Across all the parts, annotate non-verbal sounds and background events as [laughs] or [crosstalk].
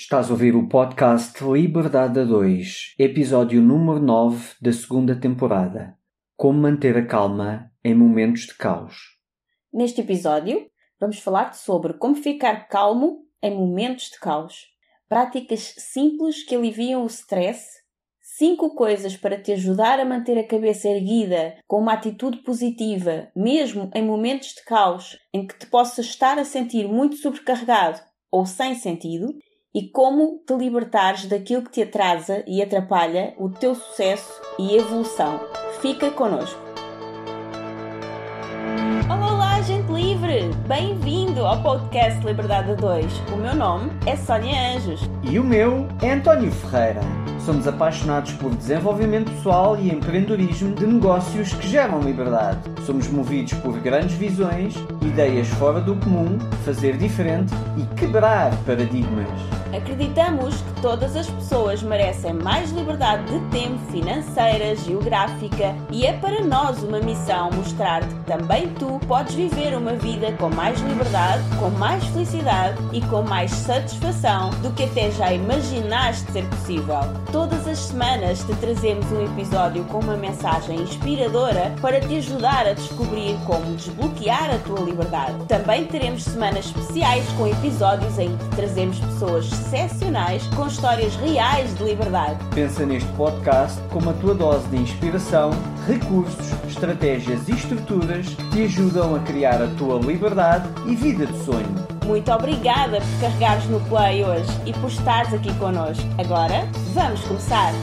Estás a ouvir o podcast Liberdade a 2, episódio número 9 da segunda temporada. Como manter a calma em momentos de caos. Neste episódio, vamos falar sobre como ficar calmo em momentos de caos. Práticas simples que aliviam o stress. 5 coisas para te ajudar a manter a cabeça erguida com uma atitude positiva, mesmo em momentos de caos em que te possas estar a sentir muito sobrecarregado ou sem sentido e como te libertares daquilo que te atrasa e atrapalha o teu sucesso e evolução. Fica connosco. Olá, olá, gente livre! Bem-vindo ao podcast Liberdade a 2. O meu nome é Sónia Anjos. E o meu é António Ferreira. Somos apaixonados por desenvolvimento pessoal e empreendedorismo de negócios que geram liberdade. Somos movidos por grandes visões, ideias fora do comum, fazer diferente e quebrar paradigmas. Acreditamos que todas as pessoas merecem mais liberdade de tempo, financeira, geográfica e é para nós uma missão mostrar-te que também tu podes viver uma vida com mais liberdade, com mais felicidade e com mais satisfação do que até já imaginaste ser possível. Todas as semanas te trazemos um episódio com uma mensagem inspiradora para te ajudar a descobrir como desbloquear a tua liberdade. Também teremos semanas especiais com episódios em que trazemos pessoas excepcionais com histórias reais de liberdade. Pensa neste podcast como a tua dose de inspiração, recursos, estratégias e estruturas que te ajudam a criar a tua liberdade e vida de sonho. Muito obrigada por carregares no play hoje e por estares aqui connosco. Agora, vamos começar!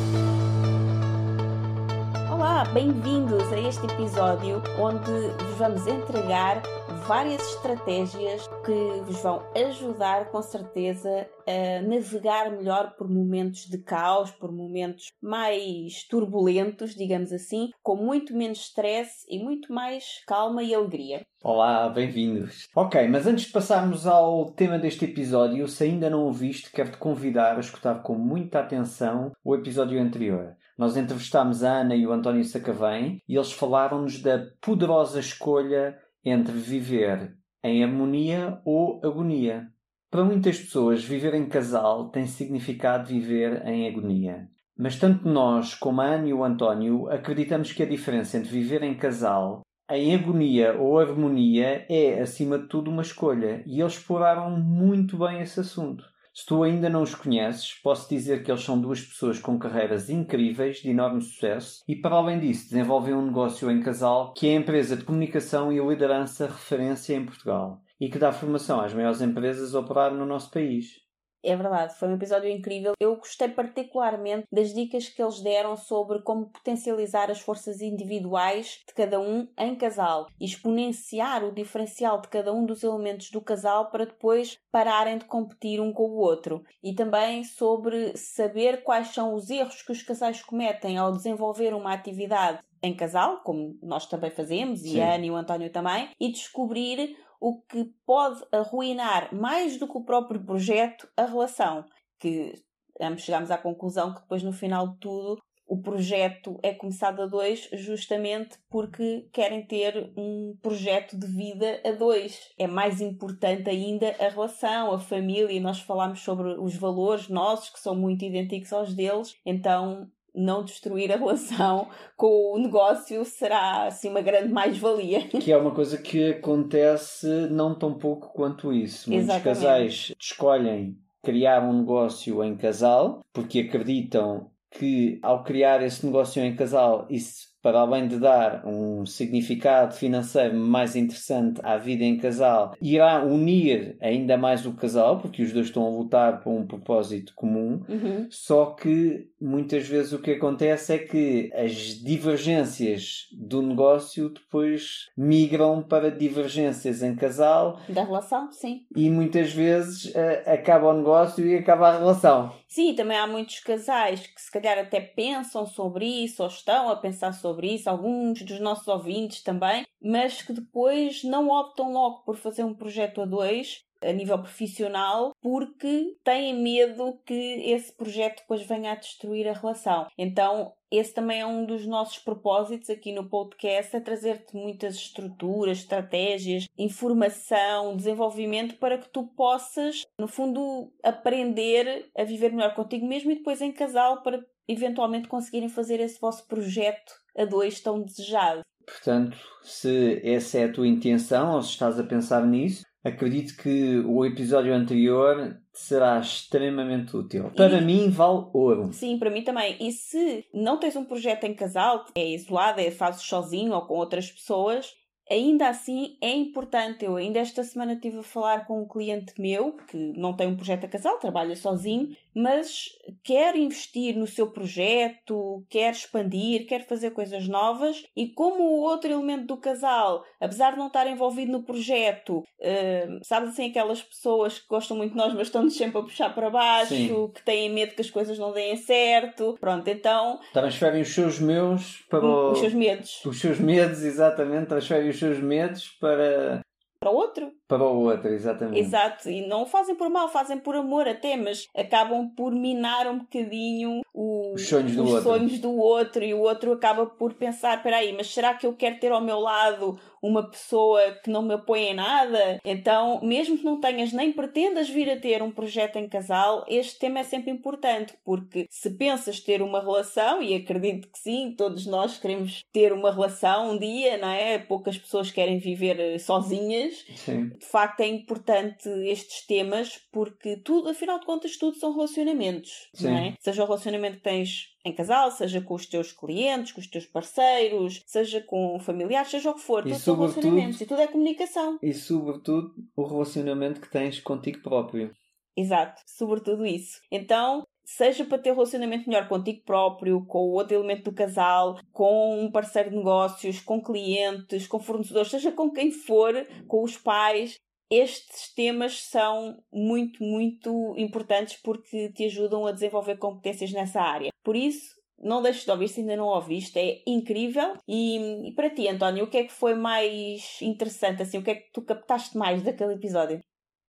Olá, bem-vindos a este episódio onde vos vamos entregar várias estratégias que vos vão ajudar com certeza a navegar melhor por momentos de caos, por momentos mais turbulentos, digamos assim, com muito menos stress e muito mais calma e alegria. Olá, bem-vindos. Ok, mas antes de passarmos ao tema deste episódio, se ainda não o viste, quero-te convidar a escutar com muita atenção o episódio anterior. Nós entrevistámos a Ana e o António Sacavém e eles falaram-nos da poderosa escolha entre viver em harmonia ou agonia. Para muitas pessoas, viver em casal tem significado viver em agonia. Mas tanto nós como a Ana e o António acreditamos que a diferença entre viver em casal, em agonia ou harmonia, é, acima de tudo, uma escolha. E eles exploraram muito bem esse assunto. Se tu ainda não os conheces, posso dizer que eles são duas pessoas com carreiras incríveis, de enorme sucesso, e para além disso desenvolvem um negócio em casal que é a empresa de comunicação e liderança referência em Portugal e que dá formação às maiores empresas a operar no nosso país. É verdade, foi um episódio incrível. Eu gostei particularmente das dicas que eles deram sobre como potencializar as forças individuais de cada um em casal, exponenciar o diferencial de cada um dos elementos do casal para depois pararem de competir um com o outro. E também sobre saber quais são os erros que os casais cometem ao desenvolver uma atividade em casal, como nós também fazemos, Sim. e a Ana e o António também, e descobrir o que pode arruinar mais do que o próprio projeto a relação. Que ambos chegamos à conclusão que depois, no final de tudo, o projeto é começado a dois justamente porque querem ter um projeto de vida a dois. É mais importante ainda a relação, a família. Nós falámos sobre os valores nossos que são muito idênticos aos deles, então não destruir a relação [laughs] com o negócio será assim uma grande mais-valia. [laughs] Que é uma coisa que acontece não tão pouco quanto isso. Muitos Exatamente. casais escolhem criar um negócio em casal porque acreditam que ao criar esse negócio em casal isso para além de dar um significado financeiro mais interessante à vida em casal, irá unir ainda mais o casal, porque os dois estão a lutar por um propósito comum. Uhum. Só que muitas vezes o que acontece é que as divergências do negócio depois migram para divergências em casal. Da relação, sim. E muitas vezes uh, acaba o negócio e acaba a relação. Sim, também há muitos casais que se calhar até pensam sobre isso ou estão a pensar sobre isso, alguns dos nossos ouvintes também, mas que depois não optam logo por fazer um projeto a dois a nível profissional porque têm medo que esse projeto depois venha a destruir a relação. Então, esse também é um dos nossos propósitos aqui no podcast, é trazer-te muitas estruturas, estratégias, informação, desenvolvimento para que tu possas, no fundo, aprender a viver melhor contigo mesmo e depois em casal para eventualmente conseguirem fazer esse vosso projeto a dois tão desejado. Portanto, se essa é a tua intenção ou se estás a pensar nisso, acredito que o episódio anterior será extremamente útil. Para mim, vale ouro. Sim, para mim também. E se não tens um projeto em casal, é isolado, é fazes sozinho ou com outras pessoas, Ainda assim, é importante. Eu ainda esta semana estive a falar com um cliente meu que não tem um projeto a casal, trabalha sozinho, mas quer investir no seu projeto, quer expandir, quer fazer coisas novas. E como o outro elemento do casal, apesar de não estar envolvido no projeto, uh, sabes assim, aquelas pessoas que gostam muito de nós, mas estão-nos sempre a puxar para baixo, Sim. que têm medo que as coisas não deem certo. Pronto, então. Transferem os seus meus para o... os seus medos. Os seus medos, [laughs] exatamente, transferem os seus medos para para o outro. Para o outro, exatamente. Exato, e não o fazem por mal, fazem por amor até, mas acabam por minar um bocadinho o, os, sonhos do, os outro. sonhos do outro e o outro acaba por pensar: peraí, mas será que eu quero ter ao meu lado uma pessoa que não me apoia em nada? Então, mesmo que não tenhas nem pretendas vir a ter um projeto em casal, este tema é sempre importante, porque se pensas ter uma relação, e acredito que sim, todos nós queremos ter uma relação um dia, não é? Poucas pessoas querem viver eh, sozinhas. Sim. De facto, é importante estes temas porque tudo, afinal de contas, tudo são relacionamentos, sim. não é? Seja o relacionamento que tens em casal, seja com os teus clientes, com os teus parceiros, seja com familiares, seja o que for. E tudo são relacionamentos e tudo é comunicação. E sobretudo o relacionamento que tens contigo próprio. Exato, sobretudo isso. Então, seja para ter um relacionamento melhor contigo próprio, com o outro elemento do casal, com um parceiro de negócios, com clientes, com fornecedores, seja com quem for, com os pais, estes temas são muito, muito importantes porque te ajudam a desenvolver competências nessa área. Por isso, não deixes de ouvir se ainda não ouviste, é incrível. E, e, para ti, António, o que é que foi mais interessante? Assim, o que é que tu captaste mais daquele episódio?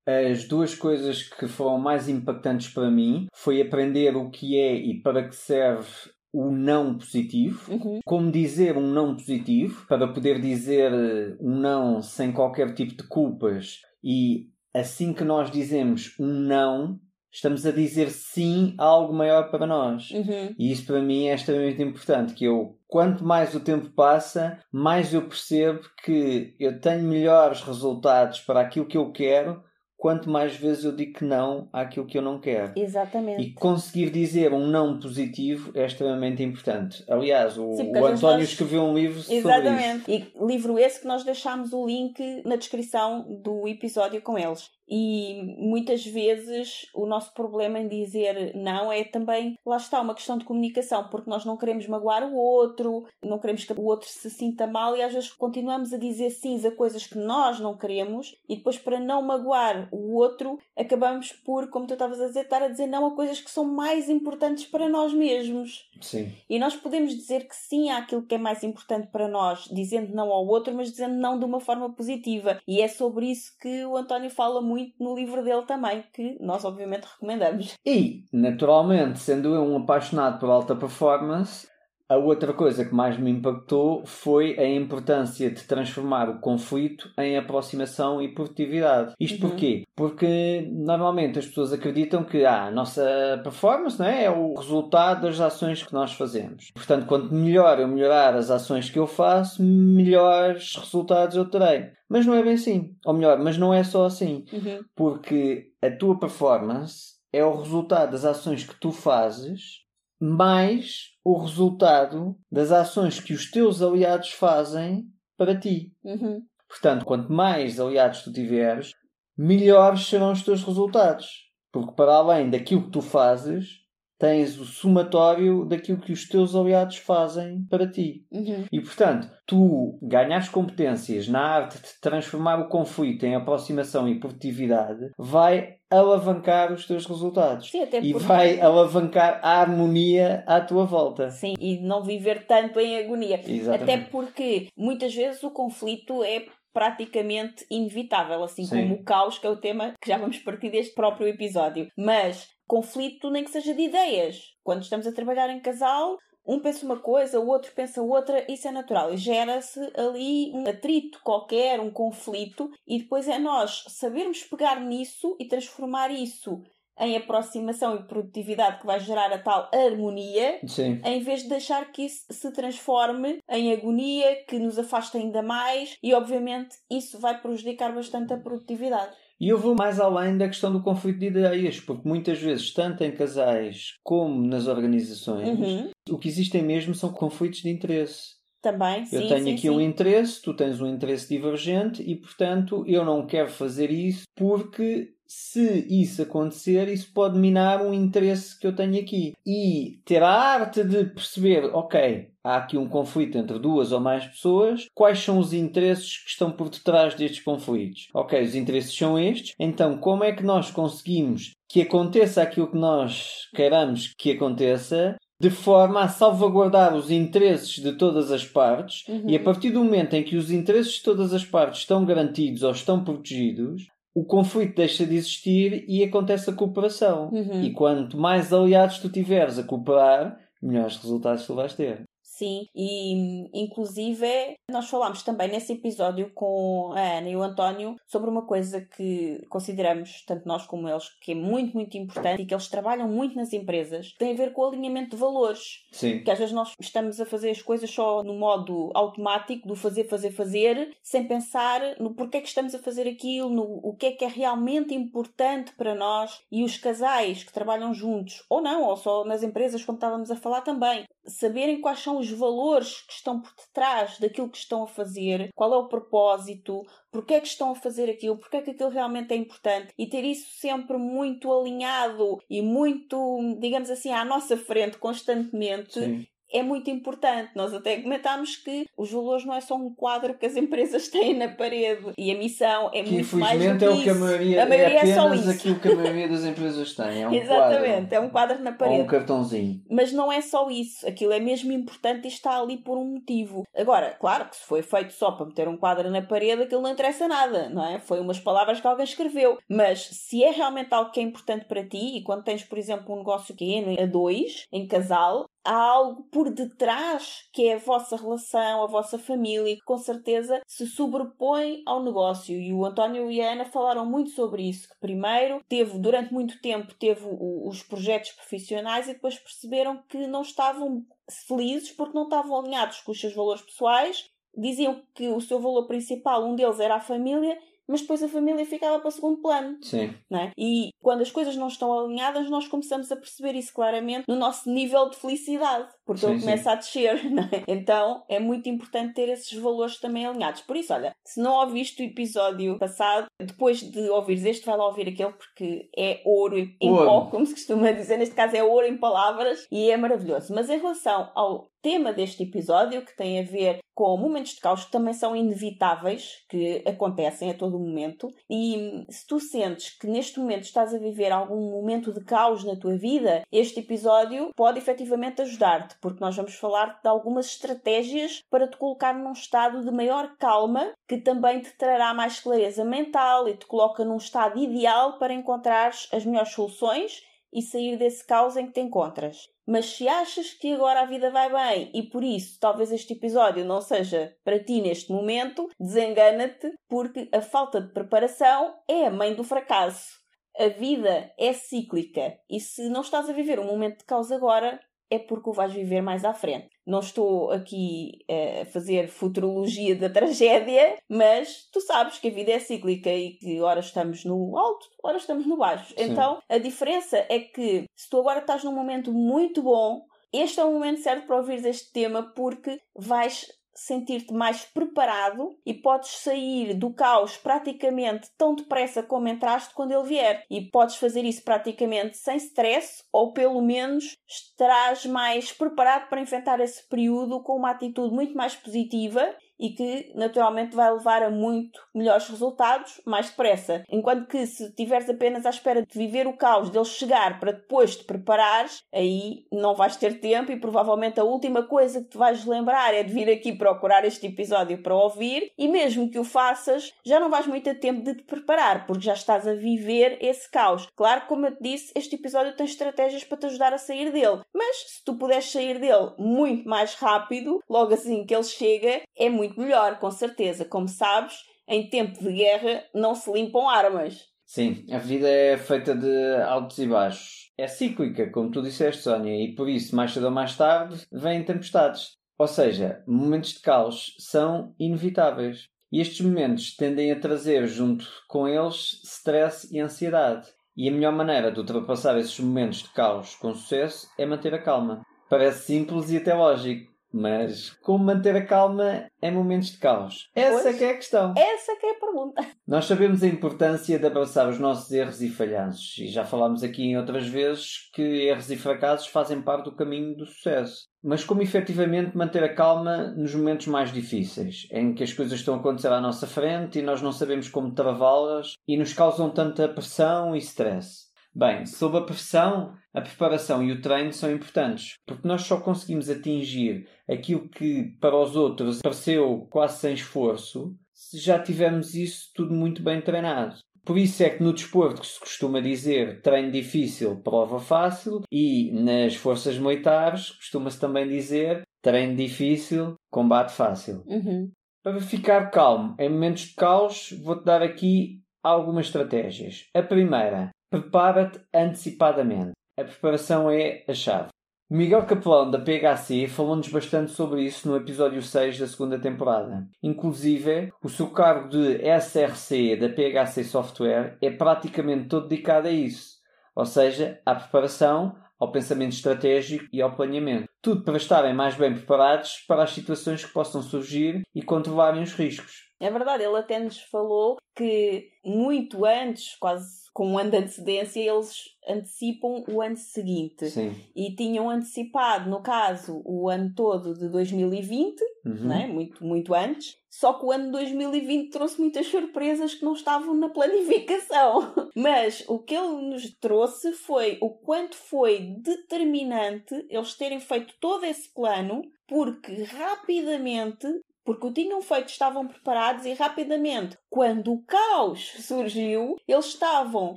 As duas coisas que foram mais impactantes para mim foi aprender o que é e para que serve o não positivo, uhum. como dizer um não positivo, para poder dizer um não sem qualquer tipo de culpas e assim que nós dizemos um não, estamos a dizer sim a algo maior para nós. Uhum. E isso para mim é extremamente importante, que eu, quanto mais o tempo passa, mais eu percebo que eu tenho melhores resultados para aquilo que eu quero quanto mais vezes eu digo que não àquilo que eu não quero. Exatamente. E conseguir dizer um não positivo é extremamente importante. Aliás, o, Sim, o António nós... escreveu um livro sobre Exatamente. isso. E livro esse que nós deixámos o link na descrição do episódio com eles. E muitas vezes o nosso problema em dizer não é também, lá está, uma questão de comunicação, porque nós não queremos magoar o outro, não queremos que o outro se sinta mal e às vezes continuamos a dizer sim a coisas que nós não queremos e depois, para não magoar o outro, acabamos por, como tu estavas a dizer, estar a dizer não a coisas que são mais importantes para nós mesmos. Sim. E nós podemos dizer que sim àquilo que é mais importante para nós, dizendo não ao outro, mas dizendo não de uma forma positiva. E é sobre isso que o António fala muito muito no livro dele também, que nós obviamente recomendamos. E, naturalmente, sendo eu um apaixonado por alta performance, a outra coisa que mais me impactou foi a importância de transformar o conflito em aproximação e produtividade. Isto uhum. porquê? Porque normalmente as pessoas acreditam que ah, a nossa performance não é? é o resultado das ações que nós fazemos. Portanto, quanto melhor eu melhorar as ações que eu faço, melhores resultados eu terei. Mas não é bem assim. Ou melhor, mas não é só assim. Uhum. Porque a tua performance é o resultado das ações que tu fazes mais o resultado das ações que os teus aliados fazem para ti. Uhum. Portanto, quanto mais aliados tu tiveres, melhores serão os teus resultados. Porque para além daquilo que tu fazes, tens o somatório daquilo que os teus aliados fazem para ti. Uhum. E portanto, tu ganhas competências na arte de transformar o conflito em aproximação e produtividade, vai alavancar os teus resultados. Sim, e vai alavancar a harmonia à tua volta. Sim, e não viver tanto em agonia. Exatamente. Até porque muitas vezes o conflito é praticamente inevitável, assim Sim. como o caos, que é o tema que já vamos partir deste próprio episódio. Mas conflito nem que seja de ideias. Quando estamos a trabalhar em casal, um pensa uma coisa, o outro pensa outra, isso é natural. E gera-se ali um atrito qualquer, um conflito, e depois é nós sabermos pegar nisso e transformar isso em aproximação e produtividade que vai gerar a tal harmonia, Sim. em vez de deixar que isso se transforme em agonia, que nos afasta ainda mais, e obviamente isso vai prejudicar bastante a produtividade. E eu vou mais além da questão do conflito de ideias, porque muitas vezes, tanto em casais como nas organizações, Uhum. o que existem mesmo são conflitos de interesse. Também, sim. eu tenho sim, aqui sim. um interesse, tu tens um interesse divergente e, portanto, eu não quero fazer isso porque se isso acontecer, isso pode minar um interesse que eu tenho aqui. E ter a arte de perceber, ok, há aqui um conflito entre duas ou mais pessoas, quais são os interesses que estão por detrás destes conflitos? Ok, os interesses são estes, então como é que nós conseguimos que aconteça aquilo que nós queiramos que aconteça de forma a salvaguardar os interesses de todas as partes Uhum. e a partir do momento em que os interesses de todas as partes estão garantidos ou estão protegidos, o conflito deixa de existir e acontece a cooperação. Uhum. E quanto mais aliados tu tiveres a cooperar, melhores resultados tu vais ter. Sim, e inclusive nós falámos também nesse episódio com a Ana e o António sobre uma coisa que consideramos, tanto nós como eles, que é muito, muito importante e que eles trabalham muito nas empresas, que tem a ver com o alinhamento de valores. Sim. Que às vezes nós estamos a fazer as coisas só no modo automático, do fazer, fazer, fazer, sem pensar no porquê que estamos a fazer aquilo, no o que é que é realmente importante para nós e os casais que trabalham juntos, ou não, ou só nas empresas, como estávamos a falar também, saberem quais são os valores que estão por detrás daquilo que estão a fazer, qual é o propósito, porque é que estão a fazer aquilo, porque é que aquilo realmente é importante e ter isso sempre muito alinhado e muito, digamos assim, à nossa frente constantemente Sim. É muito importante. Nós até comentámos que os valores não é só um quadro que as empresas [laughs] têm na parede e a missão é Que muito mais do infelizmente que é o que a maioria, A maioria é é só apenas isso. aquilo que a [laughs] maioria das empresas tem. É um Exatamente, quadro é um quadro na ou parede. um cartãozinho. Mas não é só isso, aquilo é mesmo importante e está ali por um motivo. Agora, claro que se foi feito só para meter um quadro na parede, aquilo não interessa nada, não é? Foi umas palavras que alguém escreveu. Mas se é realmente algo que é importante para ti, e quando tens, por exemplo, um negócio pequeno, a dois, em casal, há algo por detrás que é a vossa relação, a vossa família, que com certeza se sobrepõe ao negócio. E o António e a Ana falaram muito sobre isso, que primeiro teve, durante muito tempo, teve os projetos profissionais e depois perceberam que não estavam felizes porque não estavam alinhados com os seus valores pessoais. Diziam que o seu valor principal, um deles era a família, mas depois a família ficava para segundo plano Sim. não é? E quando as coisas não estão alinhadas, nós começamos a perceber isso claramente no nosso nível de felicidade, porque Sim, ele sim. começa a descer, [laughs] não é? Então é muito importante ter esses valores também alinhados. Por isso, olha, se não ouviste o episódio passado, depois de ouvires este, vai lá ouvir aquele, porque é ouro em Ouro. pó, como se costuma dizer, neste caso é ouro em palavras, e é maravilhoso. Mas em relação ao tema deste episódio, que tem a ver com momentos de caos que também são inevitáveis, que acontecem a todo momento, e se tu sentes que neste momento estás a viver algum momento de caos na tua vida, este episódio pode efetivamente ajudar-te, porque nós vamos falar de algumas estratégias para te colocar num estado de maior calma, que também te trará mais clareza mental e te coloca num estado ideal para encontrares as melhores soluções e sair desse caos em que te encontras. Mas se achas que agora a vida vai bem e por isso talvez este episódio não seja para ti neste momento, desengana-te, porque a falta de preparação é a mãe do fracasso. A vida é cíclica e se não estás a viver um momento de caos agora, é porque o vais viver mais à frente. Não estou aqui eh, a fazer futurologia da tragédia, mas tu sabes que a vida é cíclica e que ora estamos no alto, ora estamos no baixo. Sim. Então, a diferença é que se tu agora estás num momento muito bom, este é o momento certo para ouvires este tema porque vais sentir-te mais preparado e podes sair do caos praticamente tão depressa como entraste quando ele vier. E podes fazer isso praticamente sem stress ou pelo menos estarás mais preparado para enfrentar esse período com uma atitude muito mais positiva e que naturalmente vai levar a muito melhores resultados mais depressa. Enquanto que se estiveres apenas à espera de viver o caos, dele chegar para depois te preparares, aí não vais ter tempo e provavelmente a última coisa que te vais lembrar é de vir aqui procurar este episódio para ouvir e mesmo que o faças, já não vais muito ter tempo de te preparar, porque já estás a viver esse caos. Claro, como eu te disse, este episódio tem estratégias para te ajudar a sair dele, mas se tu puderes sair dele muito mais rápido, logo assim que ele chega, é muito melhor, com certeza. Como sabes, em tempo de guerra não se limpam armas. Sim, a vida é feita de altos e baixos. É cíclica, como tu disseste, Sónia, e por isso, mais cedo ou mais tarde, vêm tempestades. Ou seja, momentos de caos são inevitáveis. E estes momentos tendem a trazer junto com eles stress e ansiedade. E a melhor maneira de ultrapassar esses momentos de caos com sucesso é manter a calma. Parece simples e até lógico, mas como manter a calma em momentos de caos? Essa pois, é a questão. Essa que é a pergunta. [laughs] Nós sabemos a importância de abraçar os nossos erros e falhanços. E já falámos aqui em outras vezes que erros e fracassos fazem parte do caminho do sucesso. Mas como efetivamente manter a calma nos momentos mais difíceis, em que as coisas estão a acontecer à nossa frente e nós não sabemos como travá-las e nos causam tanta pressão e stress? Bem, sob a pressão, a preparação e o treino são importantes, porque nós só conseguimos atingir aquilo que para os outros pareceu quase sem esforço se já tivermos isso tudo muito bem treinado. Por isso é que no desporto que se costuma dizer treino difícil, prova fácil, e nas forças militares costuma-se também dizer treino difícil, combate fácil. Uhum. Para ficar calmo em momentos de caos, vou-te dar aqui algumas estratégias. A primeira, Prepara-te antecipadamente. A preparação é a chave. Miguel Capelão, da PHC, falou-nos bastante sobre isso no episódio 6 da segunda temporada. Inclusive, o seu cargo de SRC da PHC Software é praticamente todo dedicado a isso, ou seja, à preparação, ao pensamento estratégico e ao planeamento. Tudo para estarem mais bem preparados para as situações que possam surgir e controlarem os riscos. É verdade, ele até nos falou que muito antes, quase com um ano de antecedência, eles antecipam o ano seguinte. Sim. E tinham antecipado, no caso, o ano todo de 2020, uhum. né? muito, muito antes. Só que o ano de 2020 trouxe muitas surpresas que não estavam na planificação. [laughs] Mas o que ele nos trouxe foi o quanto foi determinante eles terem feito todo esse plano, porque rapidamente porque o tinham feito, estavam preparados e rapidamente, quando o caos surgiu, eles estavam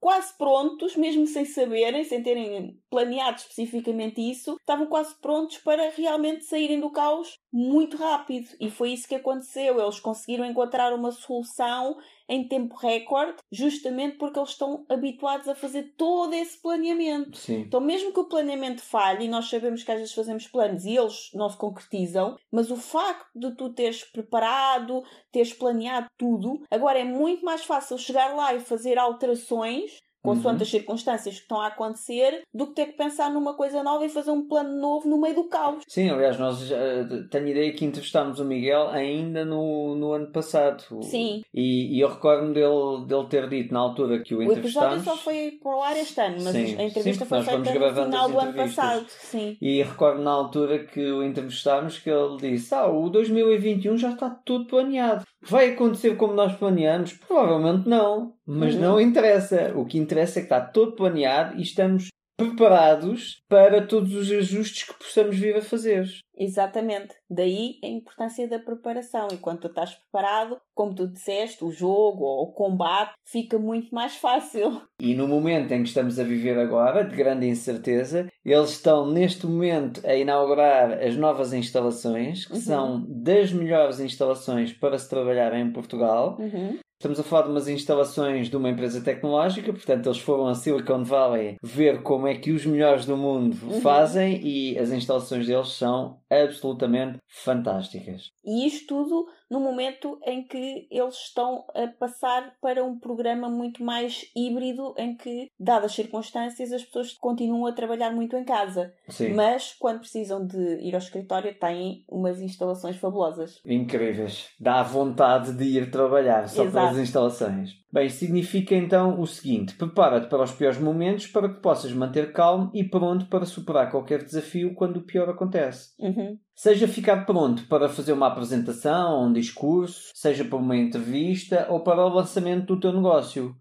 quase prontos, mesmo sem saberem, sem terem planeado especificamente isso, estavam quase prontos para realmente saírem do caos muito rápido. E foi isso que aconteceu. Eles conseguiram encontrar uma solução em tempo recorde, justamente porque eles estão habituados a fazer todo esse planeamento. Sim. Então, mesmo que o planeamento falhe, e nós sabemos que às vezes fazemos planos e eles não se concretizam, mas o facto de tu teres preparado, teres planeado tudo, agora é muito mais fácil chegar lá e fazer alterações consoante uhum. as circunstâncias que estão a acontecer, do que ter que pensar numa coisa nova e fazer um plano novo no meio do caos. Sim, aliás, nós uh, tenho ideia que entrevistámos o Miguel ainda no, no ano passado. Sim. E, e eu recordo dele, dele ter dito na altura que o entrevistámos. O episódio só foi para o ar este ano, mas sim, a entrevista sim, foi feita no final do ano passado. Sim. E recordo na altura que o entrevistámos que ele disse: Ah, o 2021 já está tudo planeado. Vai acontecer como nós planeamos? Provavelmente não, mas uhum. não interessa. O que interessa é que está todo planeado e estamos preparados para todos os ajustes que possamos vir a fazer. Exatamente. Daí a importância da preparação. E quando tu estás preparado, como tu disseste, o jogo ou o combate fica muito mais fácil. [laughs] E no momento em que estamos a viver agora, de grande incerteza, eles estão neste momento a inaugurar as novas instalações, que uhum. são das melhores instalações para se trabalhar em Portugal. Uhum. Estamos a falar de umas instalações de uma empresa tecnológica, portanto, eles foram a Silicon Valley ver como é que os melhores do mundo uhum. fazem e as instalações deles são absolutamente fantásticas. E isto tudo no momento em que eles estão a passar para um programa muito mais híbrido, em que, dadas as circunstâncias, as pessoas continuam a trabalhar muito em casa. Sim. Mas, quando precisam de ir ao escritório, têm umas instalações fabulosas. Incríveis. Dá vontade de ir trabalhar só Exato. pelas instalações. Bem, significa então o seguinte: prepara-te para os piores momentos para que possas manter calmo e pronto para superar qualquer desafio quando o pior acontece. Uhum. Uhum. Seja ficar pronto para fazer uma apresentação, um discurso, seja para uma entrevista ou para o lançamento do teu negócio.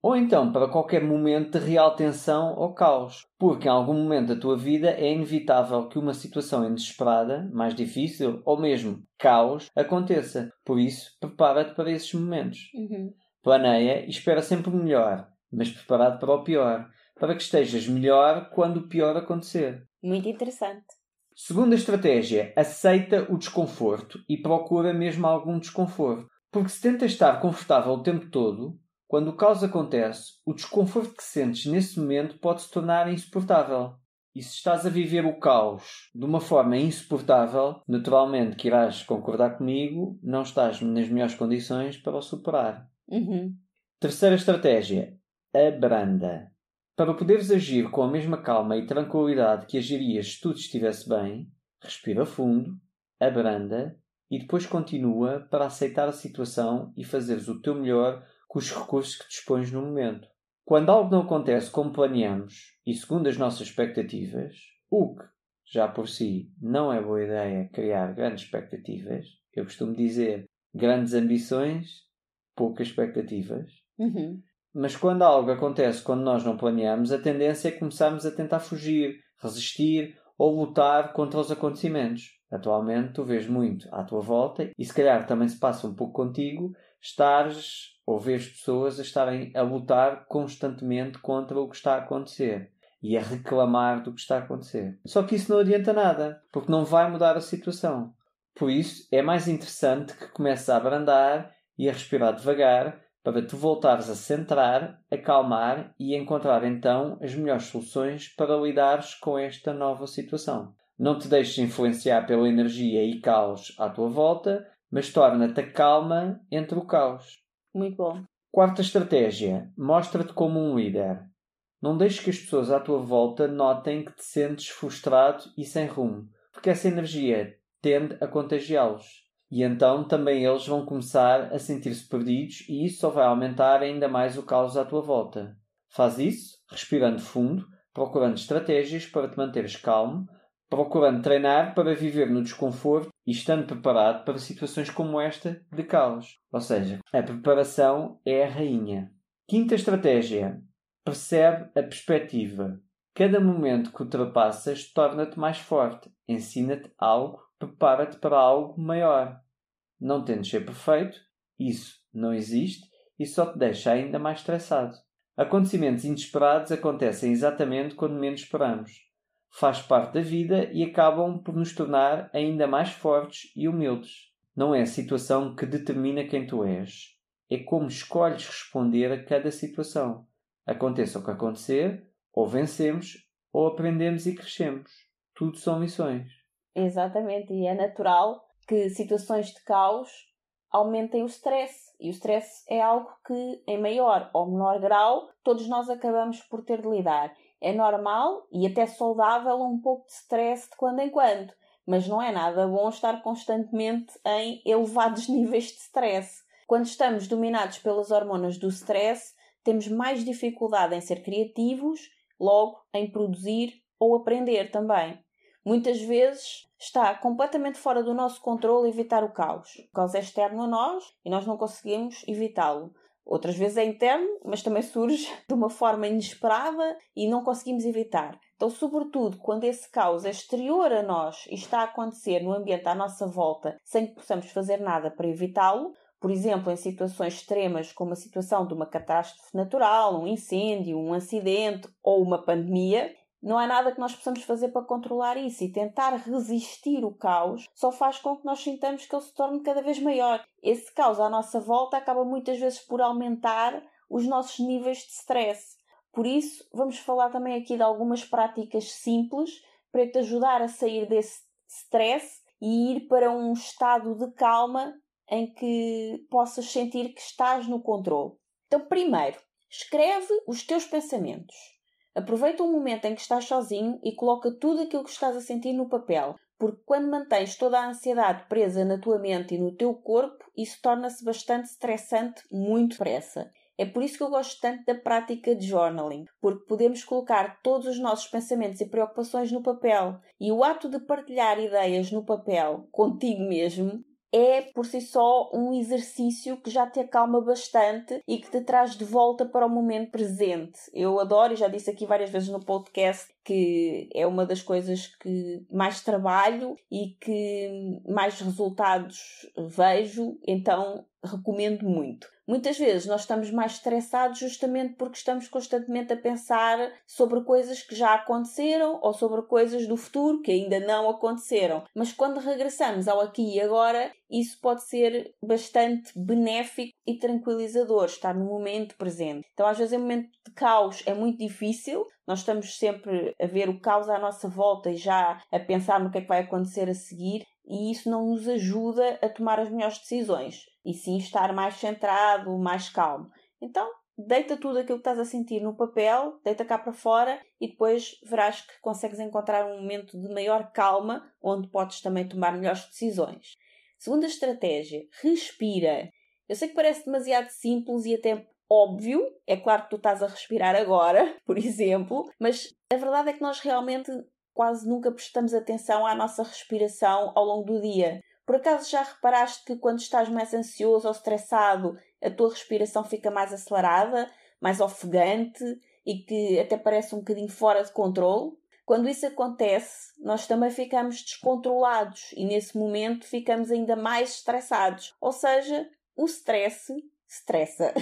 Ou então para qualquer momento de real tensão ou caos, porque em algum momento da tua vida é inevitável que uma situação inesperada, mais difícil ou mesmo caos aconteça. Por isso, prepara-te para esses momentos. Uhum. Planeia e espera sempre o melhor, mas preparado para o pior, para que estejas melhor quando o pior acontecer. Muito interessante. Segunda estratégia, aceita o desconforto e procura mesmo algum desconforto. Porque se tentas estar confortável o tempo todo, quando o caos acontece, o desconforto que sentes nesse momento pode se tornar insuportável. E se estás a viver o caos de uma forma insuportável, naturalmente que irás concordar comigo, não estás nas melhores condições para o superar. Uhum. Terceira estratégia, abranda. Para poderes agir com a mesma calma e tranquilidade que agirias se tudo estivesse bem, respira fundo, abranda e depois continua para aceitar a situação e fazeres o teu melhor com os recursos que dispões no momento. Quando algo não acontece como planeamos e segundo as nossas expectativas, o que, já por si, não é boa ideia criar grandes expectativas, eu costumo dizer grandes ambições, poucas expectativas. Uhum. Mas quando algo acontece quando nós não planeamos, a tendência é começarmos a tentar fugir, resistir ou lutar contra os acontecimentos. Atualmente tu vês muito à tua volta e se calhar também se passa um pouco contigo, estares ou vês pessoas a estarem a lutar constantemente contra o que está a acontecer e a reclamar do que está a acontecer. Só que isso não adianta nada, porque não vai mudar a situação. Por isso, é mais interessante que comeces a abrandar e a respirar devagar para te voltares a centrar, acalmar e encontrar então as melhores soluções para lidares com esta nova situação. Não te deixes influenciar pela energia e caos à tua volta, mas torna-te calma entre o caos. Muito bom. Quarta estratégia: mostra-te como um líder. Não deixes que as pessoas à tua volta notem que te sentes frustrado e sem rumo, porque essa energia tende a contagiá-los. E então também eles vão começar a sentir-se perdidos e isso só vai aumentar ainda mais o caos à tua volta. Faz isso respirando fundo, procurando estratégias para te manteres calmo, procurando treinar para viver no desconforto e estando preparado para situações como esta de caos. Ou seja, a preparação é a rainha. Quinta estratégia: percebe a perspectiva. Cada momento que ultrapassas torna-te mais forte, ensina-te algo, prepara-te para algo maior. Não tentes ser perfeito, isso não existe e só te deixa ainda mais estressado. Acontecimentos inesperados acontecem exatamente quando menos esperamos. Faz parte da vida e acabam por nos tornar ainda mais fortes e humildes. Não é a situação que determina quem tu és, é como escolhes responder a cada situação. Aconteça o que acontecer, ou vencemos, ou aprendemos e crescemos. Tudo são lições. Exatamente, e é natural que situações de caos aumentem o stress. E o stress é algo que, em maior ou menor grau, todos nós acabamos por ter de lidar. É normal e até saudável um pouco de stress de quando em quando, mas não é nada bom estar constantemente em elevados [laughs] níveis de stress. Quando estamos dominados pelas hormonas do stress, temos mais dificuldade em ser criativos, logo em produzir ou aprender também. Muitas vezes está completamente fora do nosso controle evitar o caos. O caos é externo a nós e nós não conseguimos evitá-lo. Outras vezes é interno, mas também surge [laughs] de uma forma inesperada e não conseguimos evitar. Então, sobretudo, quando esse caos é exterior a nós e está a acontecer no ambiente à nossa volta sem que possamos fazer nada para evitá-lo, por exemplo, em situações extremas como a situação de uma catástrofe natural, um incêndio, um acidente ou uma pandemia, não há nada que nós possamos fazer para controlar isso e tentar resistir o caos só faz com que nós sintamos que ele se torne cada vez maior. Esse caos à nossa volta acaba muitas vezes por aumentar os nossos níveis de stress. Por isso, vamos falar também aqui de algumas práticas simples para te ajudar a sair desse stress e ir para um estado de calma em que possas sentir que estás no controle. Então, primeiro, escreve os teus pensamentos. Aproveita um momento em que estás sozinho e coloca tudo aquilo que estás a sentir no papel, porque quando mantens toda a ansiedade presa na tua mente e no teu corpo, isso torna-se bastante estressante muito depressa. É por isso que eu gosto tanto da prática de journaling, porque podemos colocar todos os nossos pensamentos e preocupações no papel. E o ato de partilhar ideias no papel contigo mesmo é por si só um exercício que já te acalma bastante e que te traz de volta para o momento presente. Eu adoro, e já disse aqui várias vezes no podcast, que é uma das coisas que mais trabalho e que mais resultados vejo, então recomendo muito. Muitas vezes nós estamos mais estressados justamente porque estamos constantemente a pensar sobre coisas que já aconteceram ou sobre coisas do futuro que ainda não aconteceram. Mas quando regressamos ao aqui e agora, isso pode ser bastante benéfico e tranquilizador, estar no momento presente. Então, às vezes, em momento de caos é muito difícil, nós estamos sempre a ver o caos à nossa volta e já a pensar no que é que vai acontecer a seguir, e isso não nos ajuda a tomar as melhores decisões e sim estar mais centrado, mais calmo. Então, deita tudo aquilo que estás a sentir no papel, deita cá para fora e depois verás que consegues encontrar um momento de maior calma onde podes também tomar melhores decisões. Segunda estratégia, respira. Eu sei que parece demasiado simples e até óbvio, é claro que tu estás a respirar agora, [laughs] por exemplo, mas a verdade é que nós realmente quase nunca prestamos atenção à nossa respiração ao longo do dia. Por acaso já reparaste que quando estás mais ansioso ou estressado, a tua respiração fica mais acelerada, mais ofegante e que até parece um bocadinho fora de controle? Quando isso acontece, nós também ficamos descontrolados e nesse momento ficamos ainda mais estressados. Ou seja, o stress estressa.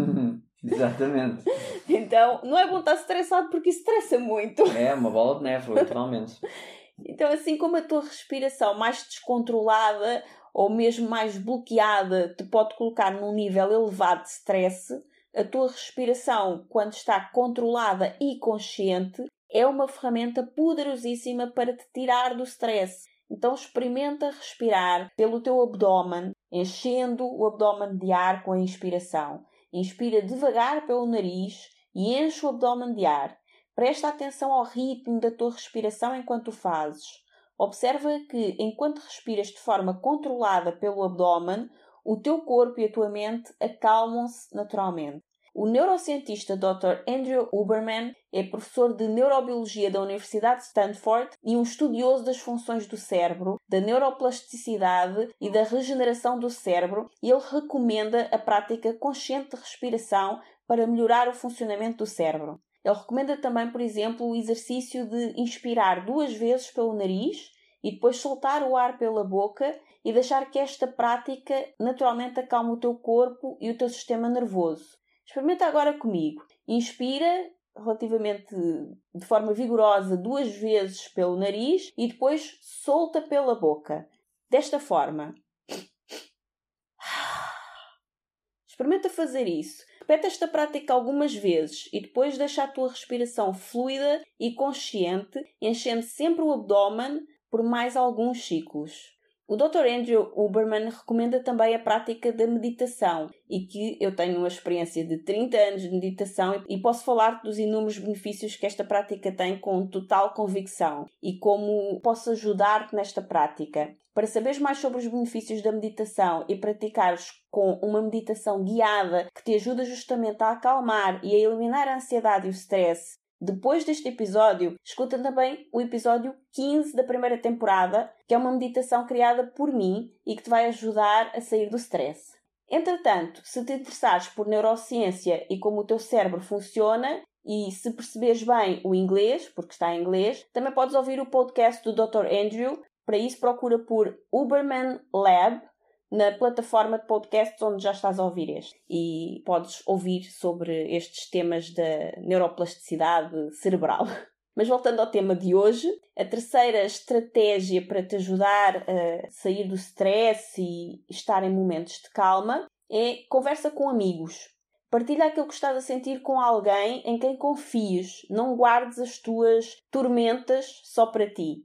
[laughs] Exatamente. então, não é bom estar estressado porque estressa muito. É uma bola de neve, literalmente. [laughs] Então, assim como a tua respiração mais descontrolada ou mesmo mais bloqueada te pode colocar num nível elevado de stress, a tua respiração, quando está controlada e consciente, é uma ferramenta poderosíssima para te tirar do stress. Então experimenta respirar pelo teu abdômen, enchendo o abdômen de ar com a inspiração. Inspira devagar pelo nariz e enche o abdômen de ar. Presta atenção ao ritmo da tua respiração enquanto o fazes. Observa que, enquanto respiras de forma controlada pelo abdômen, o teu corpo e a tua mente acalmam-se naturalmente. O neurocientista Dr. Andrew Huberman é professor de neurobiologia da Universidade de Stanford e um estudioso das funções do cérebro, da neuroplasticidade e da regeneração do cérebro, e ele recomenda a prática consciente de respiração para melhorar o funcionamento do cérebro. Ele recomenda também, por exemplo, o exercício de inspirar duas vezes pelo nariz e depois soltar o ar pela boca e deixar que esta prática naturalmente acalme o teu corpo e o teu sistema nervoso. Experimenta agora comigo. Inspira relativamente de forma vigorosa duas vezes pelo nariz e depois solta pela boca. Desta forma. [sighs] Experimenta fazer isso. Repete esta prática algumas vezes e depois deixa a tua respiração fluida e consciente, enchendo sempre o abdômen por mais alguns ciclos. O Dr. Andrew Huberman recomenda também a prática da meditação e que eu tenho uma experiência de 30 anos de meditação e posso falar dos inúmeros benefícios que esta prática tem com total convicção e como posso ajudar-te nesta prática. Para saberes mais sobre os benefícios da meditação e praticares com uma meditação guiada que te ajuda justamente a acalmar e a eliminar a ansiedade e o stress, depois deste episódio, escuta também o episódio 15 da primeira temporada, que é uma meditação criada por mim e que te vai ajudar a sair do stress. Entretanto, se te interessares por neurociência e como o teu cérebro funciona, e se perceberes bem o inglês, porque está em inglês, também podes ouvir o podcast do Dr. Andrew, para isso, procura por Uberman Lab na plataforma de podcasts onde já estás a ouvir este. E podes ouvir sobre estes temas da neuroplasticidade cerebral. [laughs] Mas voltando ao tema de hoje, a terceira estratégia para te ajudar a sair do stress e estar em momentos de calma é conversa com amigos. Partilha aquilo que estás a sentir com alguém em quem confies. Não guardes as tuas tormentas só para ti.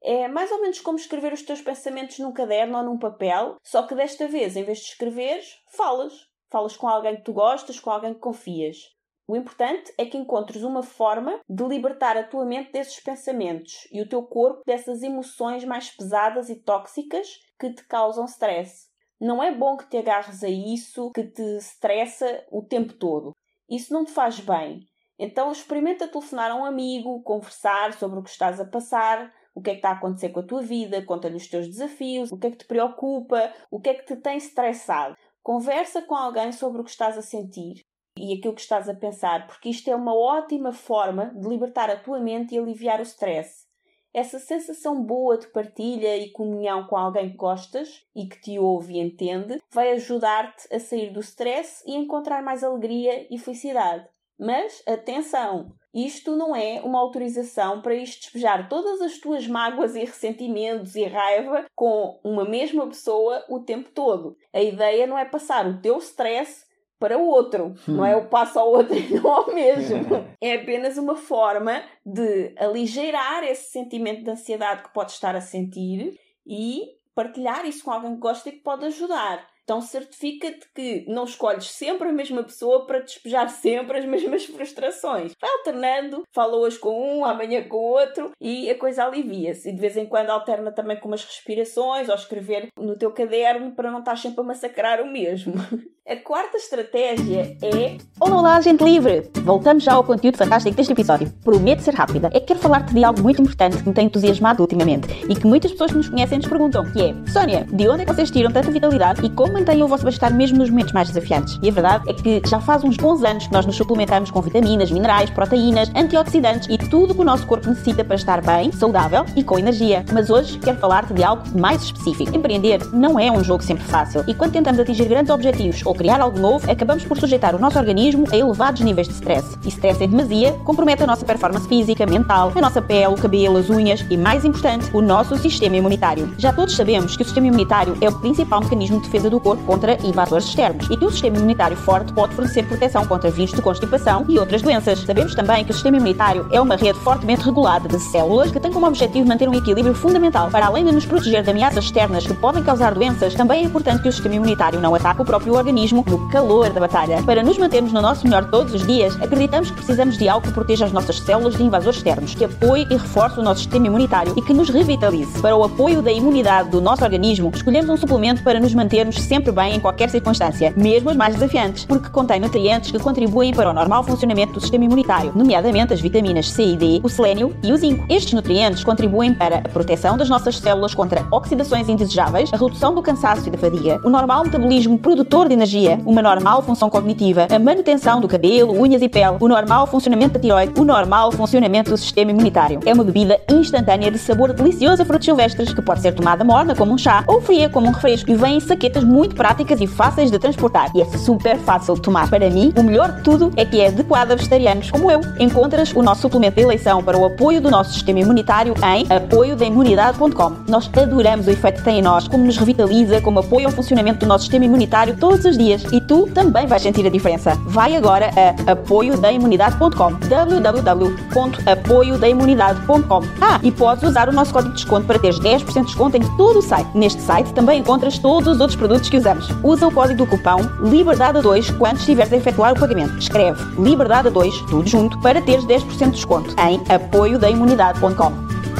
É mais ou menos como escrever os teus pensamentos num caderno ou num papel, só que desta vez, em vez de escreveres, falas. Falas com alguém que tu gostas, com alguém que confias. O importante é que encontres uma forma de libertar a tua mente desses pensamentos e o teu corpo dessas emoções mais pesadas e tóxicas que te causam stress. Não é bom que te agarres a isso que te estressa o tempo todo. Isso não te faz bem. Então experimenta telefonar a um amigo, conversar sobre o que estás a passar, o que é que está a acontecer com a tua vida, conta-lhe os teus desafios, o que é que te preocupa, o que é que te tem estressado. Conversa com alguém sobre o que estás a sentir e aquilo que estás a pensar, porque isto é uma ótima forma de libertar a tua mente e aliviar o stress. Essa sensação boa de partilha e comunhão com alguém que gostas e que te ouve e entende vai ajudar-te a sair do stress e encontrar mais alegria e felicidade. Mas atenção! Isto não é uma autorização para isto despejar todas as tuas mágoas e ressentimentos e raiva com uma mesma pessoa o tempo todo. A ideia não é passar o teu stress para o outro, hum. não é o passo ao outro e não ao mesmo. [laughs] é apenas uma forma de aligeirar esse sentimento de ansiedade que pode estar a sentir e partilhar isso com alguém que gosta e que pode ajudar. Então certifica-te que não escolhes sempre a mesma pessoa para despejar sempre as mesmas frustrações. Vai alternando, fala hoje com um, amanhã com outro e a coisa alivia-se. E de vez em quando alterna também com umas respirações ou escrever no teu caderno para não estar sempre a massacrar o mesmo. [laughs] A quarta estratégia é. Olá, gente livre! Voltamos já ao conteúdo fantástico deste episódio. Prometo ser rápida. É que quero falar-te de algo muito importante que me tem entusiasmado ultimamente e que muitas pessoas que nos conhecem nos perguntam: que é, Sónia, de onde é que vocês tiram tanta vitalidade e como mantêm o vosso bem-estar mesmo nos momentos mais desafiantes? E a verdade é que já faz uns bons anos que nós nos suplementamos com vitaminas, minerais, proteínas, antioxidantes e tudo que o nosso corpo necessita para estar bem, saudável e com energia. Mas hoje quero falar-te de algo mais específico. Empreender não é um jogo sempre fácil e quando tentamos atingir grandes objetivos ou criar algo novo, acabamos por sujeitar o nosso organismo a elevados níveis de stress. E stress em demasia compromete a nossa performance física, mental, a nossa pele, o cabelo, as unhas e, mais importante, o nosso sistema imunitário. Já todos sabemos que o sistema imunitário é o principal mecanismo de defesa do corpo contra invasores externos e que um sistema imunitário forte pode fornecer proteção contra vírus de constipação e outras doenças. Sabemos também que o sistema imunitário é uma rede fortemente regulada de células que tem como objetivo manter um equilíbrio fundamental. Para além de nos proteger de ameaças externas que podem causar doenças, também é importante que o sistema imunitário não ataque o próprio organismo no calor da batalha. Para nos mantermos no nosso melhor todos os dias, acreditamos que precisamos de algo que proteja as nossas células de invasores externos, que apoie e reforce o nosso sistema imunitário e que nos revitalize. Para o apoio da imunidade do nosso organismo, escolhemos um suplemento para nos mantermos sempre bem em qualquer circunstância, mesmo as mais desafiantes, porque contém nutrientes que contribuem para o normal funcionamento do sistema imunitário, nomeadamente as vitaminas C e D, o selênio e o zinco. Estes nutrientes contribuem para a proteção das nossas células contra oxidações indesejáveis, a redução do cansaço e da fadiga, o normal metabolismo produtor de energia, uma normal função cognitiva, a manutenção do cabelo, unhas e pele, o normal funcionamento da tiroide, o normal funcionamento do sistema imunitário. É uma bebida instantânea de sabor delicioso a frutos silvestres que pode ser tomada morna como um chá ou fria como um refresco e vem em saquetas muito práticas e fáceis de transportar e é super fácil de tomar. Para mim, o melhor de tudo é que é adequado a vegetarianos como eu. Encontras o nosso suplemento de eleição para o apoio do nosso sistema imunitário em apoiodaimunidade.com. Nós adoramos o efeito que tem em nós, como nos revitaliza, como apoia ao funcionamento do nosso sistema imunitário todos os dias e tu também vais sentir a diferença. Vai agora a apoiodaimunidade.com www.apoiodaimunidade.com Ah, e podes usar o nosso código de desconto para teres 10% de desconto em todo o site. Neste site também encontras todos os outros produtos que usamos. Usa o código do cupão LIBERDADE2 quando estiveres a efetuar o pagamento. Escreve LIBERDADE2, tudo junto, para teres 10% de desconto em apoiodaimunidade.com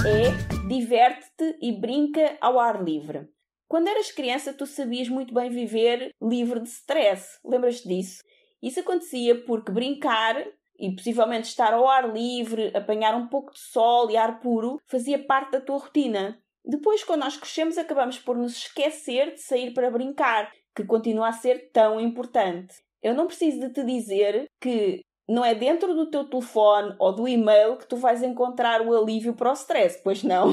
É diverte-te e brinca ao ar livre. Quando eras criança, tu sabias muito bem viver livre de stress. Lembras-te disso? Isso acontecia porque brincar e possivelmente estar ao ar livre, apanhar um pouco de sol e ar puro, fazia parte da tua rotina. Depois, quando nós crescemos, acabamos por nos esquecer de sair para brincar, que continua a ser tão importante. Eu não preciso de te dizer que não é dentro do teu telefone ou do e-mail que tu vais encontrar o alívio para o stress, pois não?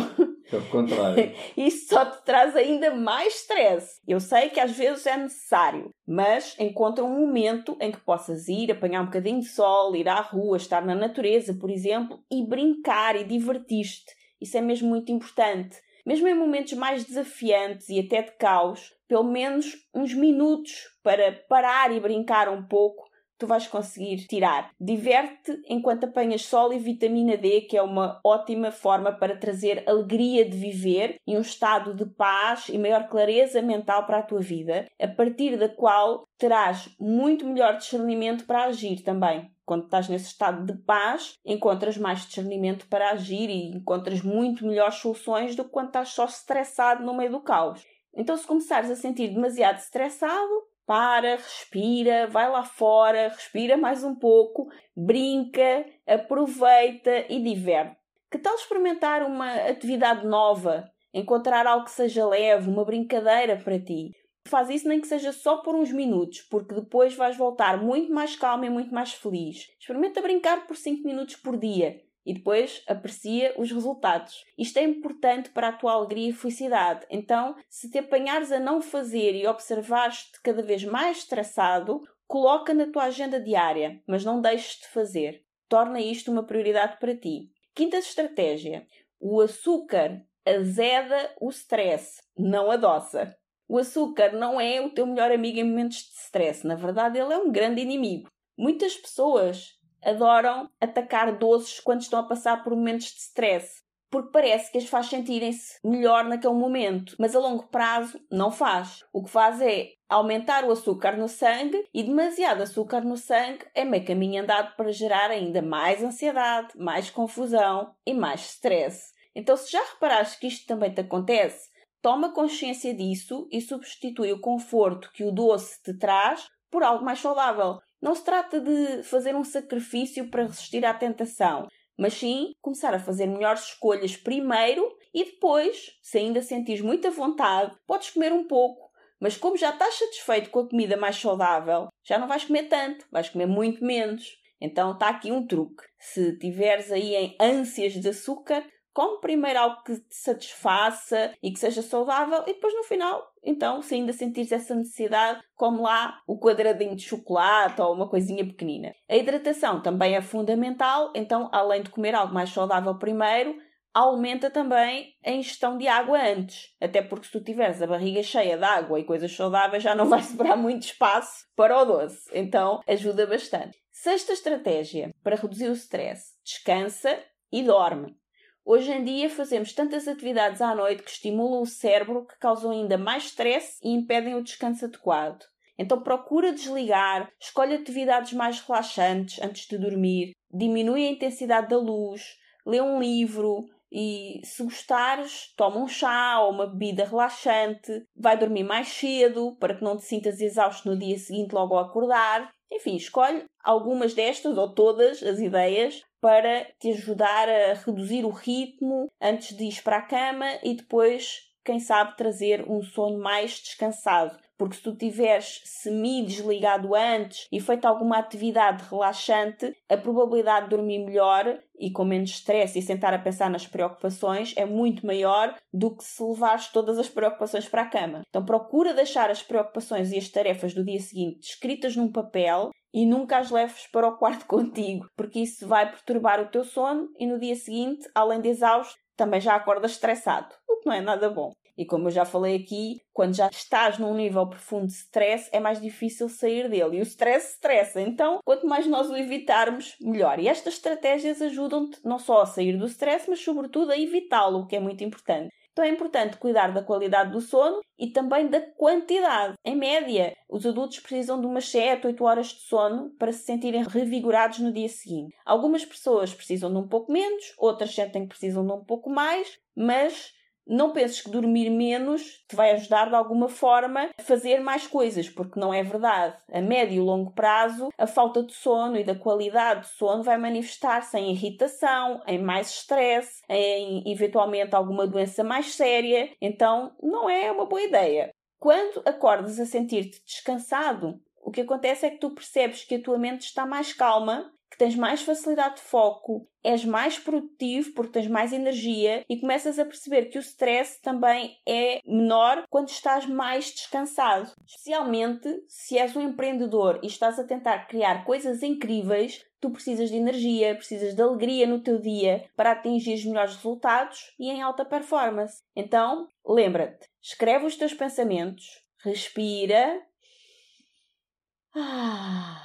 Pelo contrário. [laughs] Isso só te traz ainda mais stress. Eu sei que às vezes é necessário, mas encontra um momento em que possas ir, apanhar um bocadinho de sol, ir à rua, estar na natureza, por exemplo, e brincar e divertir-te. Isso é mesmo muito importante. Mesmo em momentos mais desafiantes e até de caos, pelo menos uns minutos para parar e brincar um pouco tu vais conseguir tirar. Diverte enquanto apanhas sol e vitamina D, que é uma ótima forma para trazer alegria de viver e um estado de paz e maior clareza mental para a tua vida, a partir da qual terás muito melhor discernimento para agir também. Quando estás nesse estado de paz, encontras mais discernimento para agir e encontras muito melhores soluções do que quando estás só estressado no meio do caos. Então, se começares a sentir demasiado estressado, para, respira, vai lá fora, respira mais um pouco, brinca, aproveita e diverte. Que tal experimentar uma atividade nova? Encontrar algo que seja leve, uma brincadeira para ti? Faz isso nem que seja só por uns minutos, porque depois vais voltar muito mais calmo e muito mais feliz. Experimenta brincar por 5 minutos por dia e depois aprecia os resultados. Isto é importante para a tua alegria e felicidade. Então, se te apanhares a não fazer e observares-te cada vez mais estressado, coloca na tua agenda diária, mas não deixes de fazer. Torna isto uma prioridade para ti. Quinta estratégia: o açúcar azeda o stress, não adoça. O açúcar não é o teu melhor amigo em momentos de stress, na verdade, ele é um grande inimigo. Muitas pessoas adoram atacar doces quando estão a passar por momentos de stress, porque parece que as faz sentirem-se melhor naquele momento, mas a longo prazo não faz. O que faz é aumentar o açúcar no sangue e demasiado açúcar no sangue é meio caminho andado para gerar ainda mais ansiedade, mais confusão e mais stress. Então, se já reparaste que isto também te acontece, toma consciência disso e substitui o conforto que o doce te traz por algo mais saudável. Não se trata de fazer um sacrifício para resistir à tentação, mas sim começar a fazer melhores escolhas primeiro e depois, se ainda sentires muita vontade, podes comer um pouco. Mas como já estás satisfeito com a comida mais saudável, já não vais comer tanto, vais comer muito menos. Então está aqui um truque. Se tiveres aí em ânsias de açúcar, come primeiro algo que te satisfaça e que seja saudável e depois no final, então, se ainda sentires essa necessidade, come lá o quadradinho de chocolate ou uma coisinha pequenina. A hidratação também é fundamental, então, além de comer algo mais saudável primeiro, aumenta também a ingestão de água antes. Até porque se tu tiveres a barriga cheia de água e coisas saudáveis, já não [laughs] vai sobrar muito espaço para o doce. Então, ajuda bastante. Sexta estratégia para reduzir o stress: descansa e dorme. Hoje em dia fazemos tantas atividades à noite que estimulam o cérebro que causam ainda mais stress e impedem o descanso adequado. Então procura desligar, escolhe atividades mais relaxantes antes de dormir, diminui a intensidade da luz, lê um livro e, se gostares, toma um chá ou uma bebida relaxante, vai dormir mais cedo para que não te sintas exausto no dia seguinte logo ao acordar. Enfim, escolhe algumas destas ou todas as ideias para te ajudar a reduzir o ritmo antes de ir para a cama e depois, quem sabe, trazer um sono mais descansado. Porque se tu tiveres semi-desligado antes e feito alguma atividade relaxante, a probabilidade de dormir melhor e com menos stress e sentar a pensar nas preocupações é muito maior do que se levares todas as preocupações para a cama. Então procura deixar as preocupações e as tarefas do dia seguinte escritas num papel e nunca as leves para o quarto [laughs] contigo, porque isso vai perturbar o teu sono e no dia seguinte, além de exausto, também já acordas estressado, o que não é nada bom. E como eu já falei aqui, quando já estás num nível profundo de stress, é mais difícil sair dele. E o stress estressa. Então, quanto mais nós o evitarmos, melhor. E estas estratégias ajudam-te não só a sair do stress, mas sobretudo a evitá-lo, o que é muito importante. Então é importante cuidar da qualidade do sono e também da quantidade. Em média, os adultos precisam de umas 7, 8 horas de sono para se sentirem revigorados no dia seguinte. Algumas pessoas precisam de um pouco menos, outras sentem que precisam de um pouco mais, mas não penses que dormir menos te vai ajudar de alguma forma a fazer mais coisas, porque não é verdade. A médio e longo prazo, a falta de sono e da qualidade de sono vai manifestar-se em irritação, em mais estresse, em eventualmente alguma doença mais séria. Então, não é uma boa ideia. Quando acordas a sentir-te descansado, o que acontece é que tu percebes que a tua mente está mais calma que tens mais facilidade de foco, és mais produtivo porque tens mais energia e começas a perceber que o stress também é menor quando estás mais descansado. Especialmente se és um empreendedor e estás a tentar criar coisas incríveis, tu precisas de energia, precisas de alegria no teu dia para atingir os melhores resultados e em alta performance. Então, lembra-te, escreve os teus pensamentos, respira ah,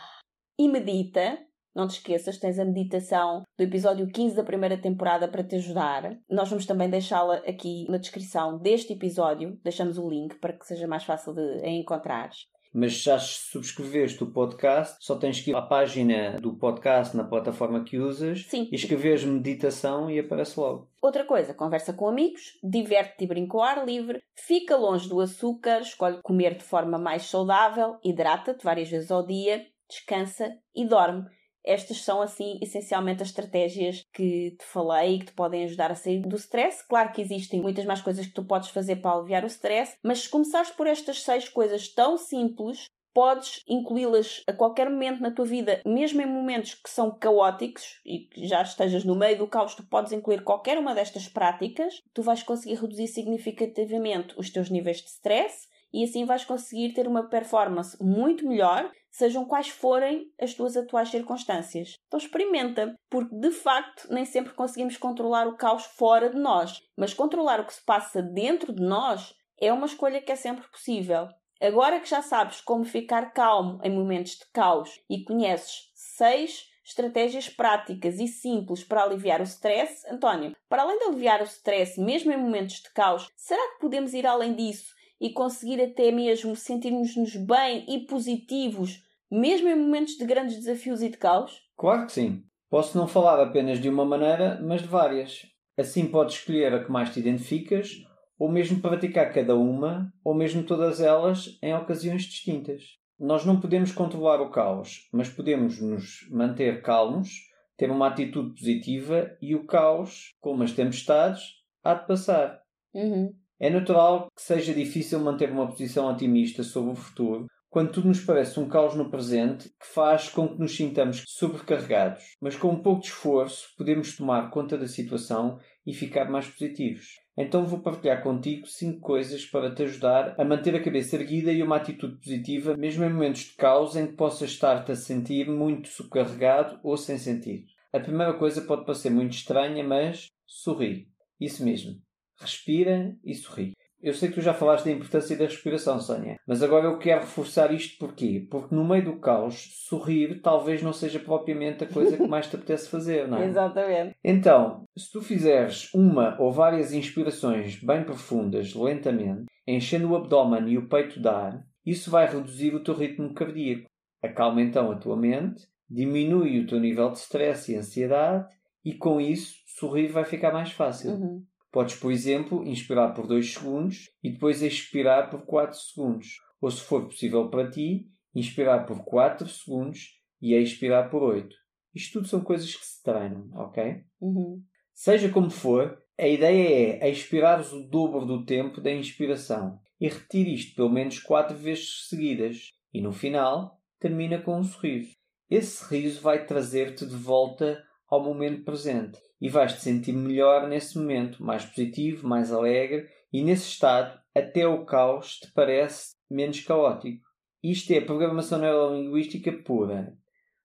e medita não te esqueças, tens a meditação do episódio 15 da primeira temporada para te ajudar. Nós vamos também deixá-la aqui na descrição deste episódio. Deixamos o link para que seja mais fácil de a encontrares. Mas já subscreveste o podcast, só tens que ir à página do podcast na plataforma que usas Sim. e escreveres meditação e aparece logo. Outra coisa, conversa com amigos, diverte-te e brinca ao ar livre, fica longe do açúcar, escolhe comer de forma mais saudável, hidrata-te várias vezes ao dia, descansa e dorme. Estas são, assim, essencialmente as estratégias que te falei e que te podem ajudar a sair do stress. Claro que existem muitas mais coisas que tu podes fazer para aliviar o stress, mas se começares por estas seis coisas tão simples, podes incluí-las a qualquer momento na tua vida, mesmo em momentos que são caóticos e que já estejas no meio do caos, tu podes incluir qualquer uma destas práticas, tu vais conseguir reduzir significativamente os teus níveis de stress e assim vais conseguir ter uma performance muito melhor, sejam quais forem as tuas atuais circunstâncias. Então experimenta, porque de facto nem sempre conseguimos controlar o caos fora de nós, mas controlar o que se passa dentro de nós é uma escolha que é sempre possível. Agora que já sabes como ficar calmo em momentos de caos e conheces seis estratégias práticas e simples para aliviar o stress, António, para além de aliviar o stress mesmo em momentos de caos, será que podemos ir além disso e conseguir até mesmo sentirmos-nos bem e positivos, mesmo em momentos de grandes desafios e de caos? Claro que sim. Posso não falar apenas de uma maneira, mas de várias. Assim podes escolher a que mais te identificas, ou mesmo praticar cada uma, ou mesmo todas elas, em ocasiões distintas. Nós não podemos controlar o caos, mas podemos nos manter calmos, ter uma atitude positiva e o caos, como as tempestades, há de passar. Uhum. É natural que seja difícil manter uma posição otimista sobre o futuro quando tudo nos parece um caos no presente que faz com que nos sintamos sobrecarregados. Mas com um pouco de esforço podemos tomar conta da situação e ficar mais positivos. Então vou partilhar contigo 5 coisas para te ajudar a manter a cabeça erguida e uma atitude positiva, mesmo em momentos de caos em que possas estar-te a sentir muito sobrecarregado ou sem sentido. A primeira coisa pode parecer muito estranha, mas sorri. Isso mesmo. Respira e sorri. Eu sei que tu já falaste da importância da respiração, Sónia, mas agora eu quero reforçar isto porquê? Porque no meio do caos, sorrir talvez não seja propriamente a coisa que mais te [laughs] apetece fazer, não é? Exatamente. Então, se tu fizeres uma ou várias inspirações bem profundas, lentamente, enchendo o abdômen e o peito de ar, isso vai reduzir o teu ritmo cardíaco. Acalma então a tua mente, diminui o teu nível de stress e ansiedade e com isso sorrir vai ficar mais fácil. Uhum. Podes, por exemplo, inspirar por 2 segundos e depois expirar por 4 segundos. Ou, se for possível para ti, inspirar por 4 segundos e expirar por 8. Isto tudo são coisas que se treinam, ok? Uhum. Seja como for, a ideia é expirares o dobro do tempo da inspiração e repetir isto pelo menos 4 vezes seguidas. E no final, termina com um sorriso. Esse sorriso vai trazer-te de volta ao momento presente e vais te sentir melhor nesse momento, mais positivo, mais alegre e nesse estado até o caos te parece menos caótico. Isto é programação neurolinguística pura.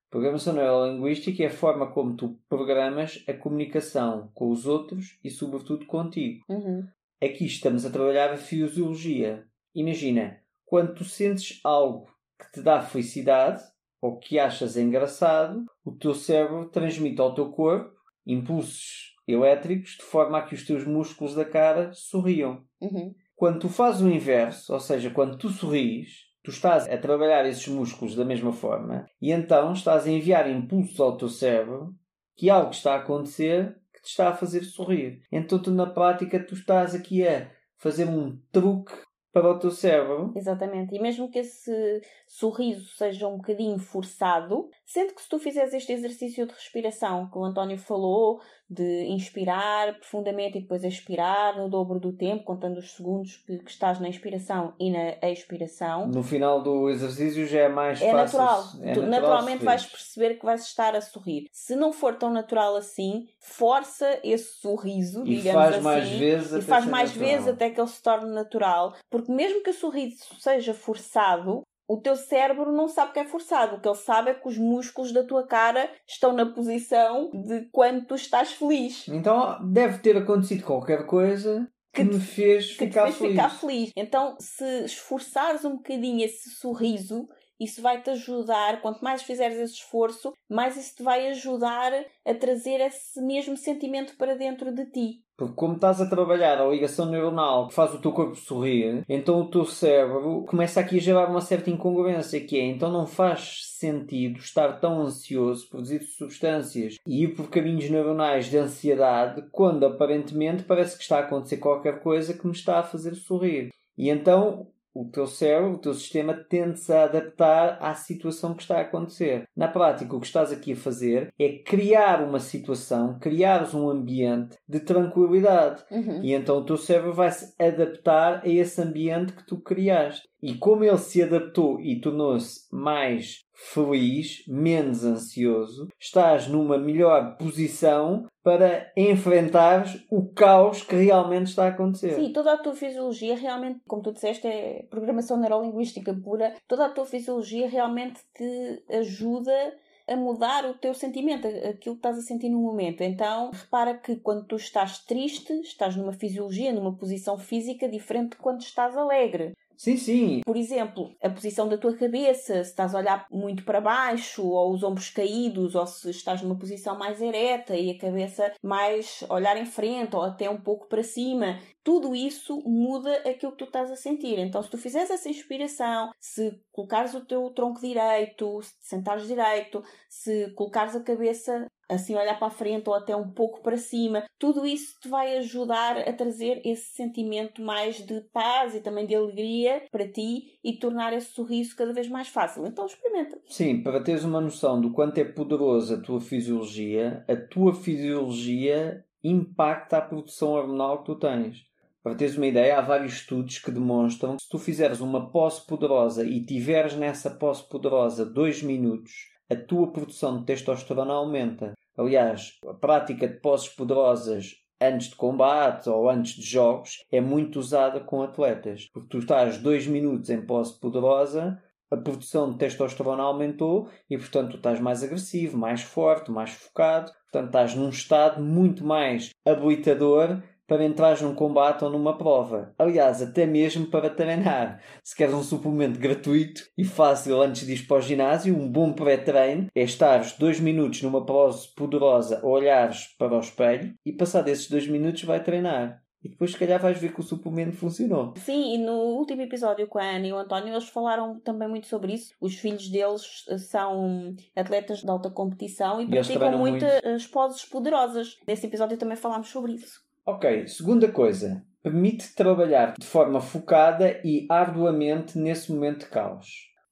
Programação neurolinguística é a forma como tu programas a comunicação com os outros e, sobretudo, contigo. Uhum. Aqui estamos a trabalhar a fisiologia. Imagina, quando tu sentes algo que te dá felicidade ou que achas engraçado, o teu cérebro transmite ao teu corpo impulsos elétricos de forma a que os teus músculos da cara sorriam. Uhum. Quando tu fazes o inverso, ou seja, quando tu sorris, tu estás a trabalhar esses músculos da mesma forma e então estás a enviar impulsos ao teu cérebro que algo está a acontecer que te está a fazer sorrir. Então tu na prática tu estás aqui a fazer um truque para o teu cérebro. Exatamente. E mesmo que esse sorriso seja um bocadinho forçado, sendo que se tu fizeres este exercício de respiração que o António falou, de inspirar profundamente e depois expirar no dobro do tempo, contando os segundos que, que estás na inspiração e na expiração, No final do exercício já é mais é fácil. natural. é Tu natural naturalmente vais perceber que vais estar a sorrir. Se não for tão natural assim, força esse sorriso, E digamos faz assim. mais vezes e faz mais natural. vezes até que ele se torne natural. Porque mesmo que o sorriso seja forçado, o teu cérebro não sabe que é forçado. O que ele sabe é que os músculos da tua cara estão na posição de quando tu estás feliz. Então deve ter acontecido qualquer coisa que, Que me fez Que ficar fez feliz. ficar feliz. Então, se esforçares um bocadinho esse sorriso isso vai te ajudar, quanto mais fizeres esse esforço, mais isso te vai ajudar a trazer esse mesmo sentimento para dentro de ti. Porque como estás a trabalhar a ligação neuronal que faz o teu corpo sorrir, então o teu cérebro começa aqui a gerar uma certa incongruência, que é, então não faz sentido estar tão ansioso, produzir substâncias e ir por caminhos neuronais de ansiedade, quando aparentemente parece que está a acontecer qualquer coisa que me está a fazer sorrir. E então o teu cérebro, o teu sistema tende-se a adaptar à situação que está a acontecer. Na prática, o que estás aqui a fazer é criar uma situação, criares um ambiente de tranquilidade. Uhum. E então o teu cérebro vai se adaptar a esse ambiente que tu criaste. E como ele se adaptou e tornou-se mais feliz, menos ansioso, estás numa melhor posição para enfrentar o caos que realmente está a acontecer. Sim, toda a tua fisiologia realmente, como tu disseste, é programação neurolinguística pura. Toda a tua fisiologia realmente te ajuda a mudar o teu sentimento, aquilo que estás a sentir no momento. Então, repara que quando tu estás triste, estás numa fisiologia, numa posição física diferente de quando estás alegre. Sim, sim. Por exemplo, a posição da tua cabeça, se estás a olhar muito para baixo, ou os ombros caídos, ou se estás numa posição mais ereta e a cabeça mais olhar em frente, ou até um pouco para cima. Tudo isso muda aquilo que tu estás a sentir. Então, se tu fizeres essa inspiração, se colocares o teu tronco direito, se sentares direito, se colocares a cabeça assim olhar para a frente ou até um pouco para cima, tudo isso te vai ajudar a trazer esse sentimento mais de paz e também de alegria para ti e tornar esse sorriso cada vez mais fácil. Então experimenta. Sim, para teres uma noção do quanto é poderosa a tua fisiologia, a tua fisiologia impacta a produção hormonal que tu tens. Para teres uma ideia, há vários estudos que demonstram que se tu fizeres uma posse poderosa e tiveres nessa posse poderosa dois minutos, a tua produção de testosterona aumenta. Aliás, a prática de posses poderosas antes de combate ou antes de jogos é muito usada com atletas. Porque tu estás dois minutos em posse poderosa, a produção de testosterona aumentou e, portanto, tu estás mais agressivo, mais forte, mais focado. Portanto, estás num estado muito mais habilitador para entrar num combate ou numa prova. Aliás, até mesmo para treinar. Se queres um suplemento gratuito e fácil antes de ir para o ginásio, um bom pré-treino é estares dois minutos numa pose poderosa, olhares para o espelho e passar desses dois minutos vai treinar. E depois, se calhar, vais ver que o suplemento funcionou. Sim, e no último episódio com a Ana e o António, eles falaram também muito sobre isso. Os filhos deles são atletas de alta competição e, E praticam muito muito. as poses poderosas. Nesse episódio também falámos sobre isso. Ok, segunda coisa. Permite trabalhar de forma focada e arduamente nesse momento de caos.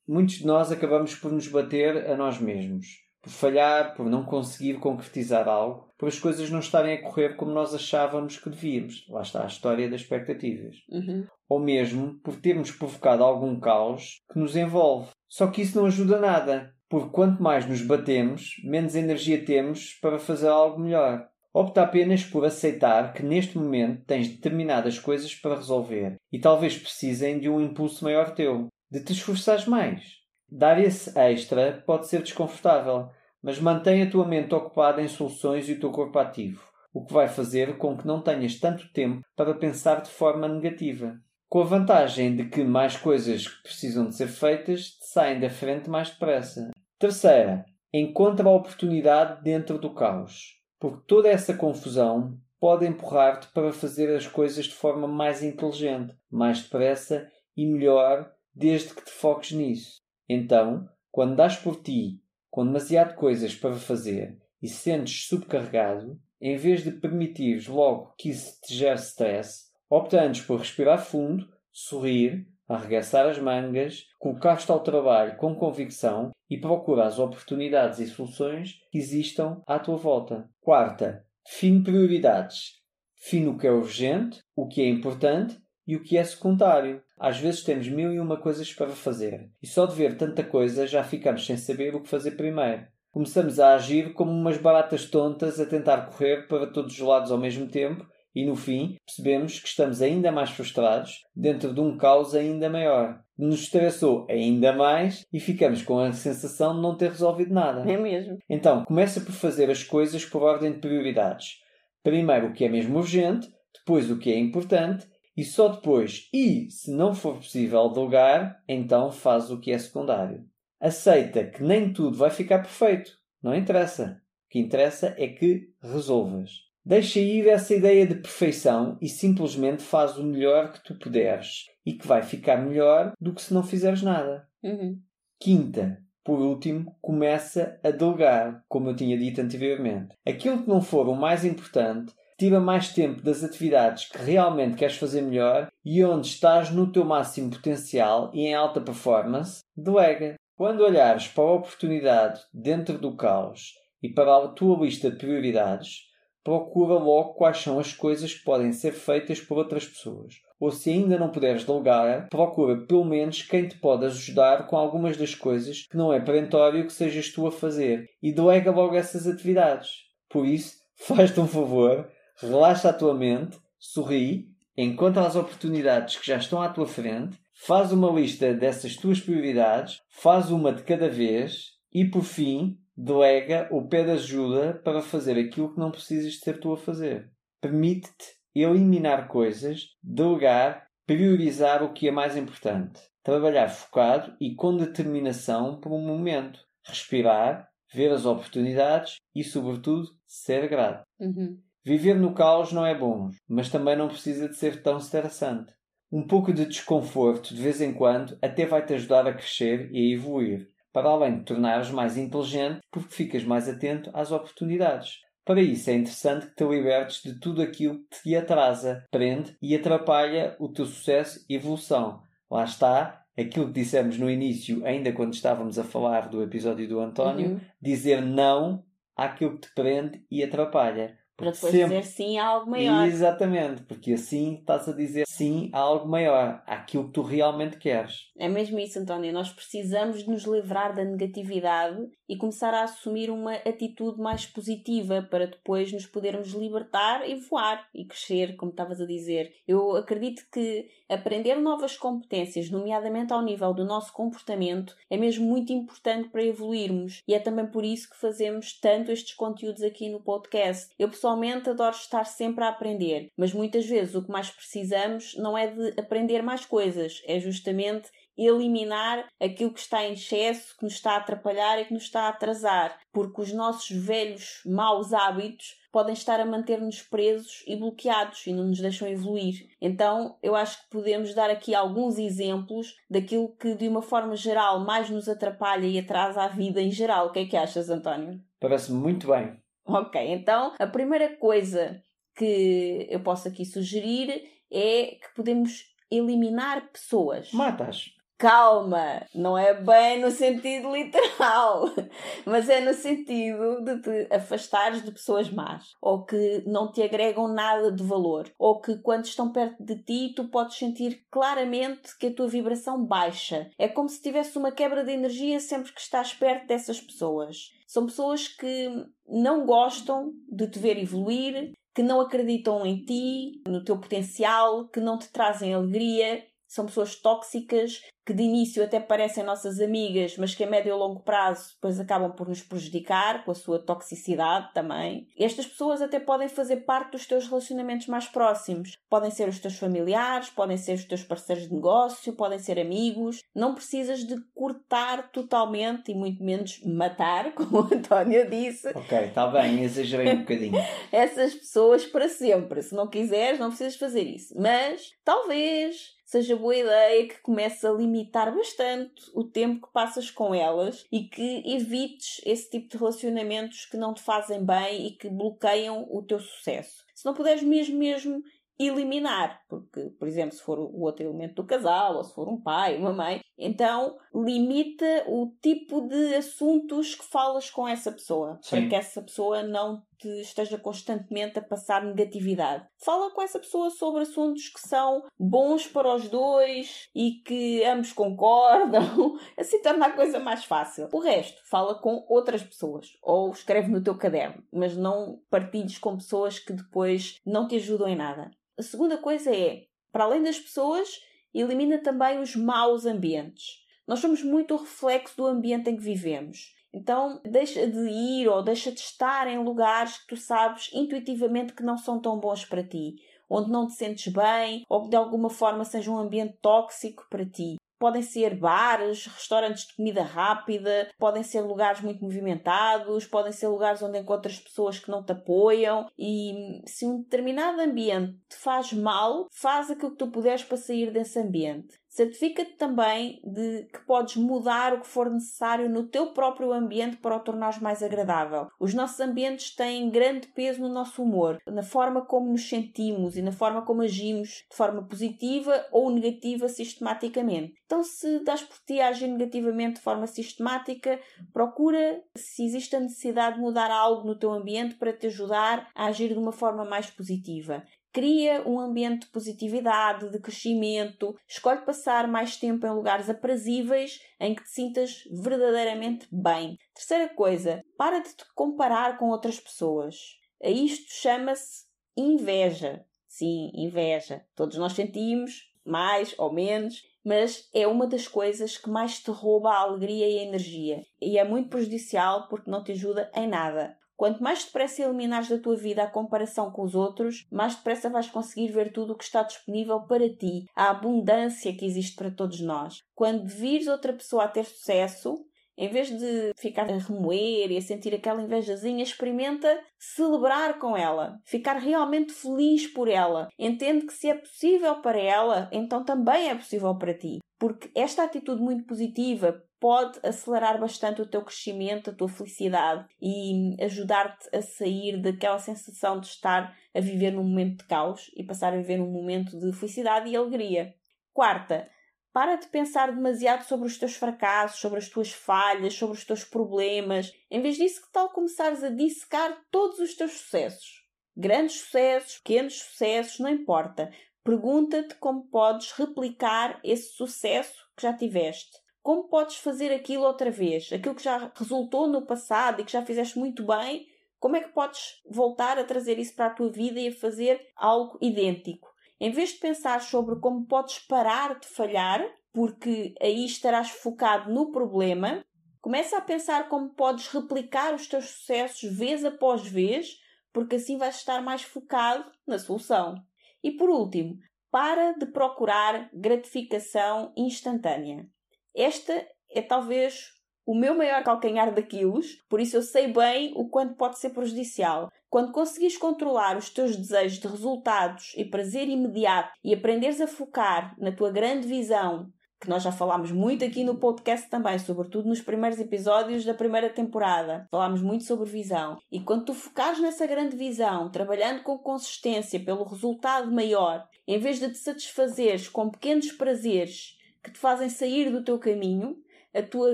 Muitos de nós acabamos por nos bater a nós mesmos, por falhar, por não conseguir concretizar algo, por as coisas não estarem a correr como nós achávamos que devíamos. Lá está a história das expectativas. Uhum. Ou mesmo por termos provocado algum caos que nos envolve. Só que isso não ajuda nada, porque quanto mais nos batemos, menos energia temos para fazer algo melhor. Opta apenas por aceitar que neste momento tens determinadas coisas para resolver e talvez precisem de um impulso maior teu, de te esforçares mais. Dar esse extra pode ser desconfortável, mas mantém a tua mente ocupada em soluções e o teu corpo ativo, o que vai fazer com que não tenhas tanto tempo para pensar de forma negativa. Com a vantagem de que mais coisas que precisam de ser feitas te saem da frente mais depressa. Terceira, encontra a oportunidade dentro do caos porque toda essa confusão pode empurrar-te para fazer as coisas de forma mais inteligente, mais depressa e melhor, desde que te foques nisso. Então, quando dás por ti com demasiado coisas para fazer e sentes subcarregado, em vez de permitires logo que isso te gere stress, opta antes por respirar fundo, sorrir, arregaçar as mangas, colocar-te ao trabalho com convicção e procura as oportunidades e soluções que existam à tua volta. Quarta, define prioridades. Define o que é urgente, o que é importante e o que é secundário. Às vezes temos mil e uma coisas para fazer e só de ver tanta coisa já ficamos sem saber o que fazer primeiro. Começamos a agir como umas baratas tontas a tentar correr para todos os lados ao mesmo tempo e no fim percebemos que estamos ainda mais frustrados dentro de um caos ainda maior. Nos estressou ainda mais e ficamos com a sensação de não ter resolvido nada. É mesmo. Então, começa por fazer as coisas por ordem de prioridades. Primeiro o que é mesmo urgente, depois o que é importante e só depois, e se não for possível delegar, então faz o que é secundário. Aceita que nem tudo vai ficar perfeito. Não interessa. O que interessa é que resolvas. Deixa ir essa ideia de perfeição e simplesmente faz o melhor que tu puderes e que vai ficar melhor do que se não fizeres nada. Uhum. Quinta, por último, começa a delegar, como eu tinha dito anteriormente. Aquilo que não for o mais importante, tira mais tempo das atividades que realmente queres fazer melhor e onde estás no teu máximo potencial e em alta performance, delega. Quando olhares para a oportunidade dentro do caos e para a tua lista de prioridades, procura logo quais são as coisas que podem ser feitas por outras pessoas. Ou se ainda não puderes delegar, procura pelo menos quem te pode ajudar com algumas das coisas que não é perentório que sejas tu a fazer e delega logo essas atividades. Por isso, [laughs] faz-te um favor, relaxa a tua mente, sorri, encontra as oportunidades que já estão à tua frente, faz uma lista dessas tuas prioridades, faz uma de cada vez e, por fim, delega ou pede ajuda para fazer aquilo que não precisas de ser tu a fazer. Permite-te eliminar coisas, delegar, priorizar o que é mais importante. Trabalhar focado e com determinação por um momento. Respirar, ver as oportunidades e, sobretudo, ser grato. Uhum. Viver no caos não é bom, mas também não precisa de ser tão estressante. Um pouco de desconforto de vez em quando até vai te ajudar a crescer e a evoluir, para além de tornares mais inteligente porque ficas mais atento às oportunidades. Para isso é interessante que te libertes de tudo aquilo que te atrasa, prende e atrapalha o teu sucesso e evolução. Lá está aquilo que dissemos no início, ainda quando estávamos a falar do episódio do António, Uhum. dizer não àquilo que te prende e atrapalha. Para depois dizer sim a algo maior. Exatamente, porque assim estás a dizer sim a algo maior, àquilo que tu realmente queres. É mesmo isso, António. Nós precisamos de nos livrar da negatividade e começar a assumir uma atitude mais positiva para depois nos podermos libertar e voar e crescer, como estavas a dizer. Eu acredito que aprender novas competências, nomeadamente ao nível do nosso comportamento, é mesmo muito importante para evoluirmos e é também por isso que fazemos tanto estes conteúdos aqui no podcast. Eu pessoalmente adoro estar sempre a aprender, mas muitas vezes o que mais precisamos não é de aprender mais coisas, é justamente eliminar aquilo que está em excesso, que nos está a atrapalhar e que nos está a atrasar, porque os nossos velhos maus hábitos podem estar a manter-nos presos e bloqueados e não nos deixam evoluir. Então, eu acho que podemos dar aqui alguns exemplos daquilo que, de uma forma geral, mais nos atrapalha e atrasa a vida em geral. O que é que achas, António? Parece-me muito bem. Ok, então a primeira coisa que eu posso aqui sugerir é que podemos eliminar pessoas. Matas. Calma, não é bem no sentido literal, [laughs] mas é no sentido de te afastares de pessoas más, ou que não te agregam nada de valor, ou que quando estão perto de ti tu podes sentir claramente que a tua vibração baixa. É como se tivesse uma quebra de energia sempre que estás perto dessas pessoas. São pessoas que não gostam de te ver evoluir, que não acreditam em ti, no teu potencial, que não te trazem alegria. São pessoas tóxicas que de início até parecem nossas amigas, mas que a médio e longo prazo depois acabam por nos prejudicar com a sua toxicidade também. Estas pessoas até podem fazer parte dos teus relacionamentos mais próximos. Podem ser os teus familiares, podem ser os teus parceiros de negócio, podem ser amigos. Não precisas de cortar totalmente e muito menos matar, [laughs] como o António disse, Ok, está bem, exagerei um bocadinho. [laughs] essas pessoas para sempre. Se não quiseres, não precisas fazer isso. Mas talvez seja boa ideia que comeces a limitar bastante o tempo que passas com elas e que evites esse tipo de relacionamentos que não te fazem bem e que bloqueiam o teu sucesso. Se não puderes mesmo mesmo eliminar, porque, por exemplo, se for o outro elemento do casal, ou se for um pai, uma mãe, então limita o tipo de assuntos que falas com essa pessoa, Sim. para que essa pessoa não te esteja constantemente a passar negatividade. Fala com essa pessoa sobre assuntos que são bons para os dois e que ambos concordam, [laughs] assim torna a coisa mais fácil. O resto, fala com outras pessoas ou escreve no teu caderno, mas não partilhes com pessoas que depois não te ajudam em nada. A segunda coisa é, para além das pessoas, elimina também os maus ambientes. Nós somos muito o reflexo do ambiente em que vivemos. Então, deixa de ir ou deixa de estar em lugares que tu sabes intuitivamente que não são tão bons para ti, onde não te sentes bem ou que de alguma forma seja um ambiente tóxico para ti. podem ser bares, restaurantes de comida rápida, podem ser lugares muito movimentados, podem ser lugares onde encontras pessoas que não te apoiam e se um determinado ambiente te faz mal, faz aquilo que tu puderes para sair desse ambiente. Certifica-te também de que podes mudar o que for necessário no teu próprio ambiente para o tornares mais agradável. Os nossos ambientes têm grande peso no nosso humor, na forma como nos sentimos e na forma como agimos de forma positiva ou negativa sistematicamente. Então, se das por ti a agir negativamente de forma sistemática, procura se existe a necessidade de mudar algo no teu ambiente para te ajudar a agir de uma forma mais positiva. Cria um ambiente de positividade, de crescimento. Escolhe passar mais tempo em lugares aprazíveis em que te sintas verdadeiramente bem. Terceira coisa, para de te comparar com outras pessoas. A isto chama-se inveja. Sim, inveja. Todos nós sentimos, mais ou menos, mas é uma das coisas que mais te rouba a alegria e a energia. E é muito prejudicial porque não te ajuda em nada. Quanto mais depressa eliminares da tua vida a comparação com os outros, mais depressa vais conseguir ver tudo o que está disponível para ti, a abundância que existe para todos nós. Quando vires outra pessoa a ter sucesso, em vez de ficar a remoer e a sentir aquela invejazinha, experimenta celebrar com ela, ficar realmente feliz por ela. Entende que se é possível para ela, então também é possível para ti. Porque esta atitude muito positiva pode acelerar bastante o teu crescimento, a tua felicidade e ajudar-te a sair daquela sensação de estar a viver num momento de caos e passar a viver num momento de felicidade e alegria. Quarta, para de pensar demasiado sobre os teus fracassos, sobre as tuas falhas, sobre os teus problemas. Em vez disso, que tal começares a dissecar todos os teus sucessos? Grandes sucessos, pequenos sucessos, não importa. Pergunta-te como podes replicar esse sucesso que já tiveste. Como podes fazer aquilo outra vez? Aquilo que já resultou no passado e que já fizeste muito bem, como é que podes voltar a trazer isso para a tua vida e a fazer algo idêntico? Em vez de pensar sobre como podes parar de falhar, porque aí estarás focado no problema, começa a pensar como podes replicar os teus sucessos vez após vez, porque assim vais estar mais focado na solução. E por último, para de procurar gratificação instantânea. Esta é talvez o meu maior calcanhar daquilos, por isso eu sei bem o quanto pode ser prejudicial. Quando conseguires controlar os teus desejos de resultados e prazer imediato e aprenderes a focar na tua grande visão, que nós já falámos muito aqui no podcast também, sobretudo nos primeiros episódios da primeira temporada. Falámos muito sobre visão. E quando tu focares nessa grande visão, trabalhando com consistência pelo resultado maior, em vez de te satisfazeres com pequenos prazeres que te fazem sair do teu caminho, a tua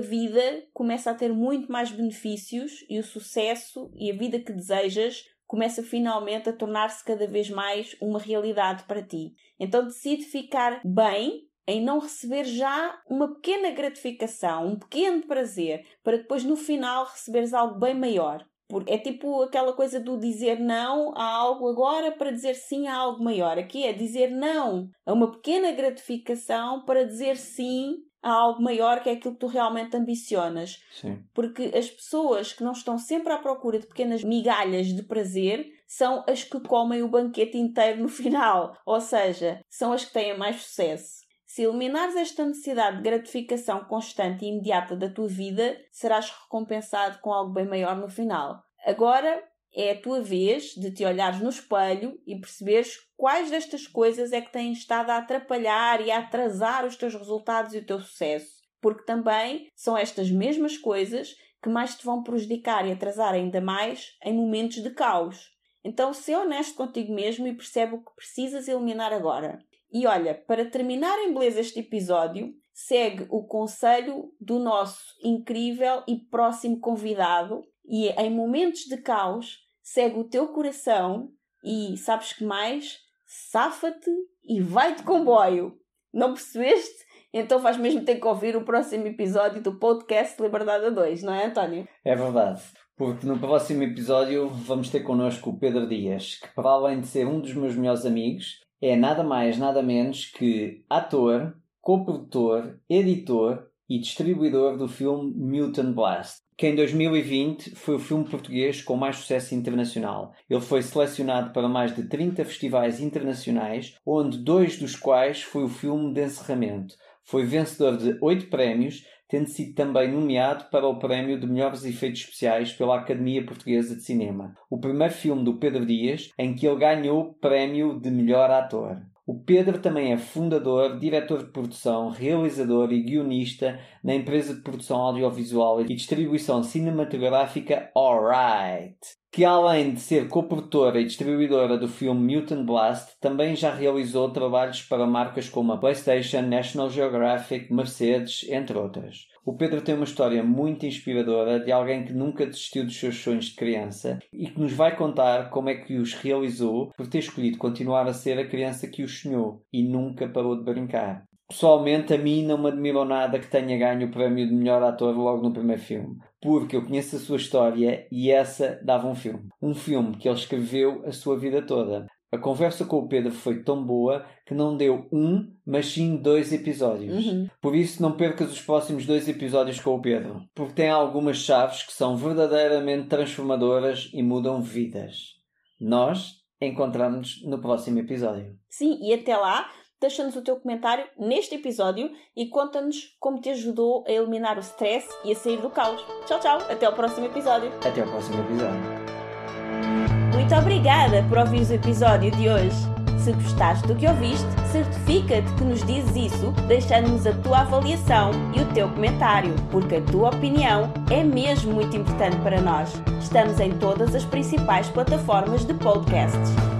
vida começa a ter muito mais benefícios e o sucesso e a vida que desejas começa finalmente a tornar-se cada vez mais uma realidade para ti. Então decide ficar bem em não receber já uma pequena gratificação, um pequeno prazer, para depois no final receberes algo bem maior. Porque é tipo aquela coisa do dizer não a algo agora para dizer sim a algo maior. Aqui é dizer não a uma pequena gratificação para dizer sim a algo maior que é aquilo que tu realmente ambicionas. Sim. Porque as pessoas que não estão sempre à procura de pequenas migalhas de prazer são as que comem o banquete inteiro no final. Ou seja, são as que têm mais sucesso. Se eliminares esta necessidade de gratificação constante e imediata da tua vida, serás recompensado com algo bem maior no final. Agora é a tua vez de te olhares no espelho e perceberes quais destas coisas é que têm estado a atrapalhar e a atrasar os teus resultados e o teu sucesso. Porque também são estas mesmas coisas que mais te vão prejudicar e atrasar ainda mais em momentos de caos. Então, se honesto contigo mesmo e percebe o que precisas eliminar agora. E olha, para terminar em beleza este episódio, segue o conselho do nosso incrível e próximo convidado e em momentos de caos segue o teu coração e sabes que mais? Safa-te e vai de comboio. Não percebeste? Então vais mesmo ter que ouvir o próximo episódio do podcast Liberdade a 2, não é, António? É verdade. Porque no próximo episódio vamos ter connosco o Pedro Dias, que para além de ser um dos meus melhores amigos, é nada mais, nada menos que ator, coprodutor, editor e distribuidor do filme Mutant Blast, que em 2020 foi o filme português com mais sucesso internacional. Ele foi selecionado para mais de 30 festivais internacionais, onde dois dos quais foi o filme de encerramento. Foi vencedor de oito prémios, tendo sido também nomeado para o prémio de melhores efeitos especiais pela Academia Portuguesa de Cinema. O primeiro filme do Pedro Dias em que ele ganhou o prémio de melhor ator. O Pedro também é fundador, diretor de produção, realizador e guionista na empresa de produção audiovisual e distribuição cinematográfica Alright, que além de ser coprodutora e distribuidora do filme Mutant Blast, também já realizou trabalhos para marcas como a PlayStation, National Geographic, Mercedes, entre outras. O Pedro tem uma história muito inspiradora de alguém que nunca desistiu dos seus sonhos de criança e que nos vai contar como é que os realizou por ter escolhido continuar a ser a criança que os sonhou e nunca parou de brincar. Pessoalmente, a mim não me admirou nada que tenha ganho o prémio de melhor ator logo no primeiro filme, porque eu conheço a sua história e essa dava um filme. Um filme que ele escreveu a sua vida toda. A conversa com o Pedro foi tão boa que não deu um, mas sim dois episódios. Uhum. Por isso, não percas os próximos dois episódios com o Pedro, porque tem algumas chaves que são verdadeiramente transformadoras e mudam vidas. Nós encontramos-nos no próximo episódio. Sim, e até lá, deixa-nos o teu comentário neste episódio e conta-nos como te ajudou a eliminar o stress e a sair do caos. Tchau, tchau, até ao próximo episódio. Até ao próximo episódio. Muito obrigada por ouvir o episódio de hoje. Se gostaste do que ouviste, certifica-te que nos dizes isso deixando-nos a tua avaliação e o teu comentário, porque a tua opinião é mesmo muito importante para nós. Estamos em todas as principais plataformas de podcasts.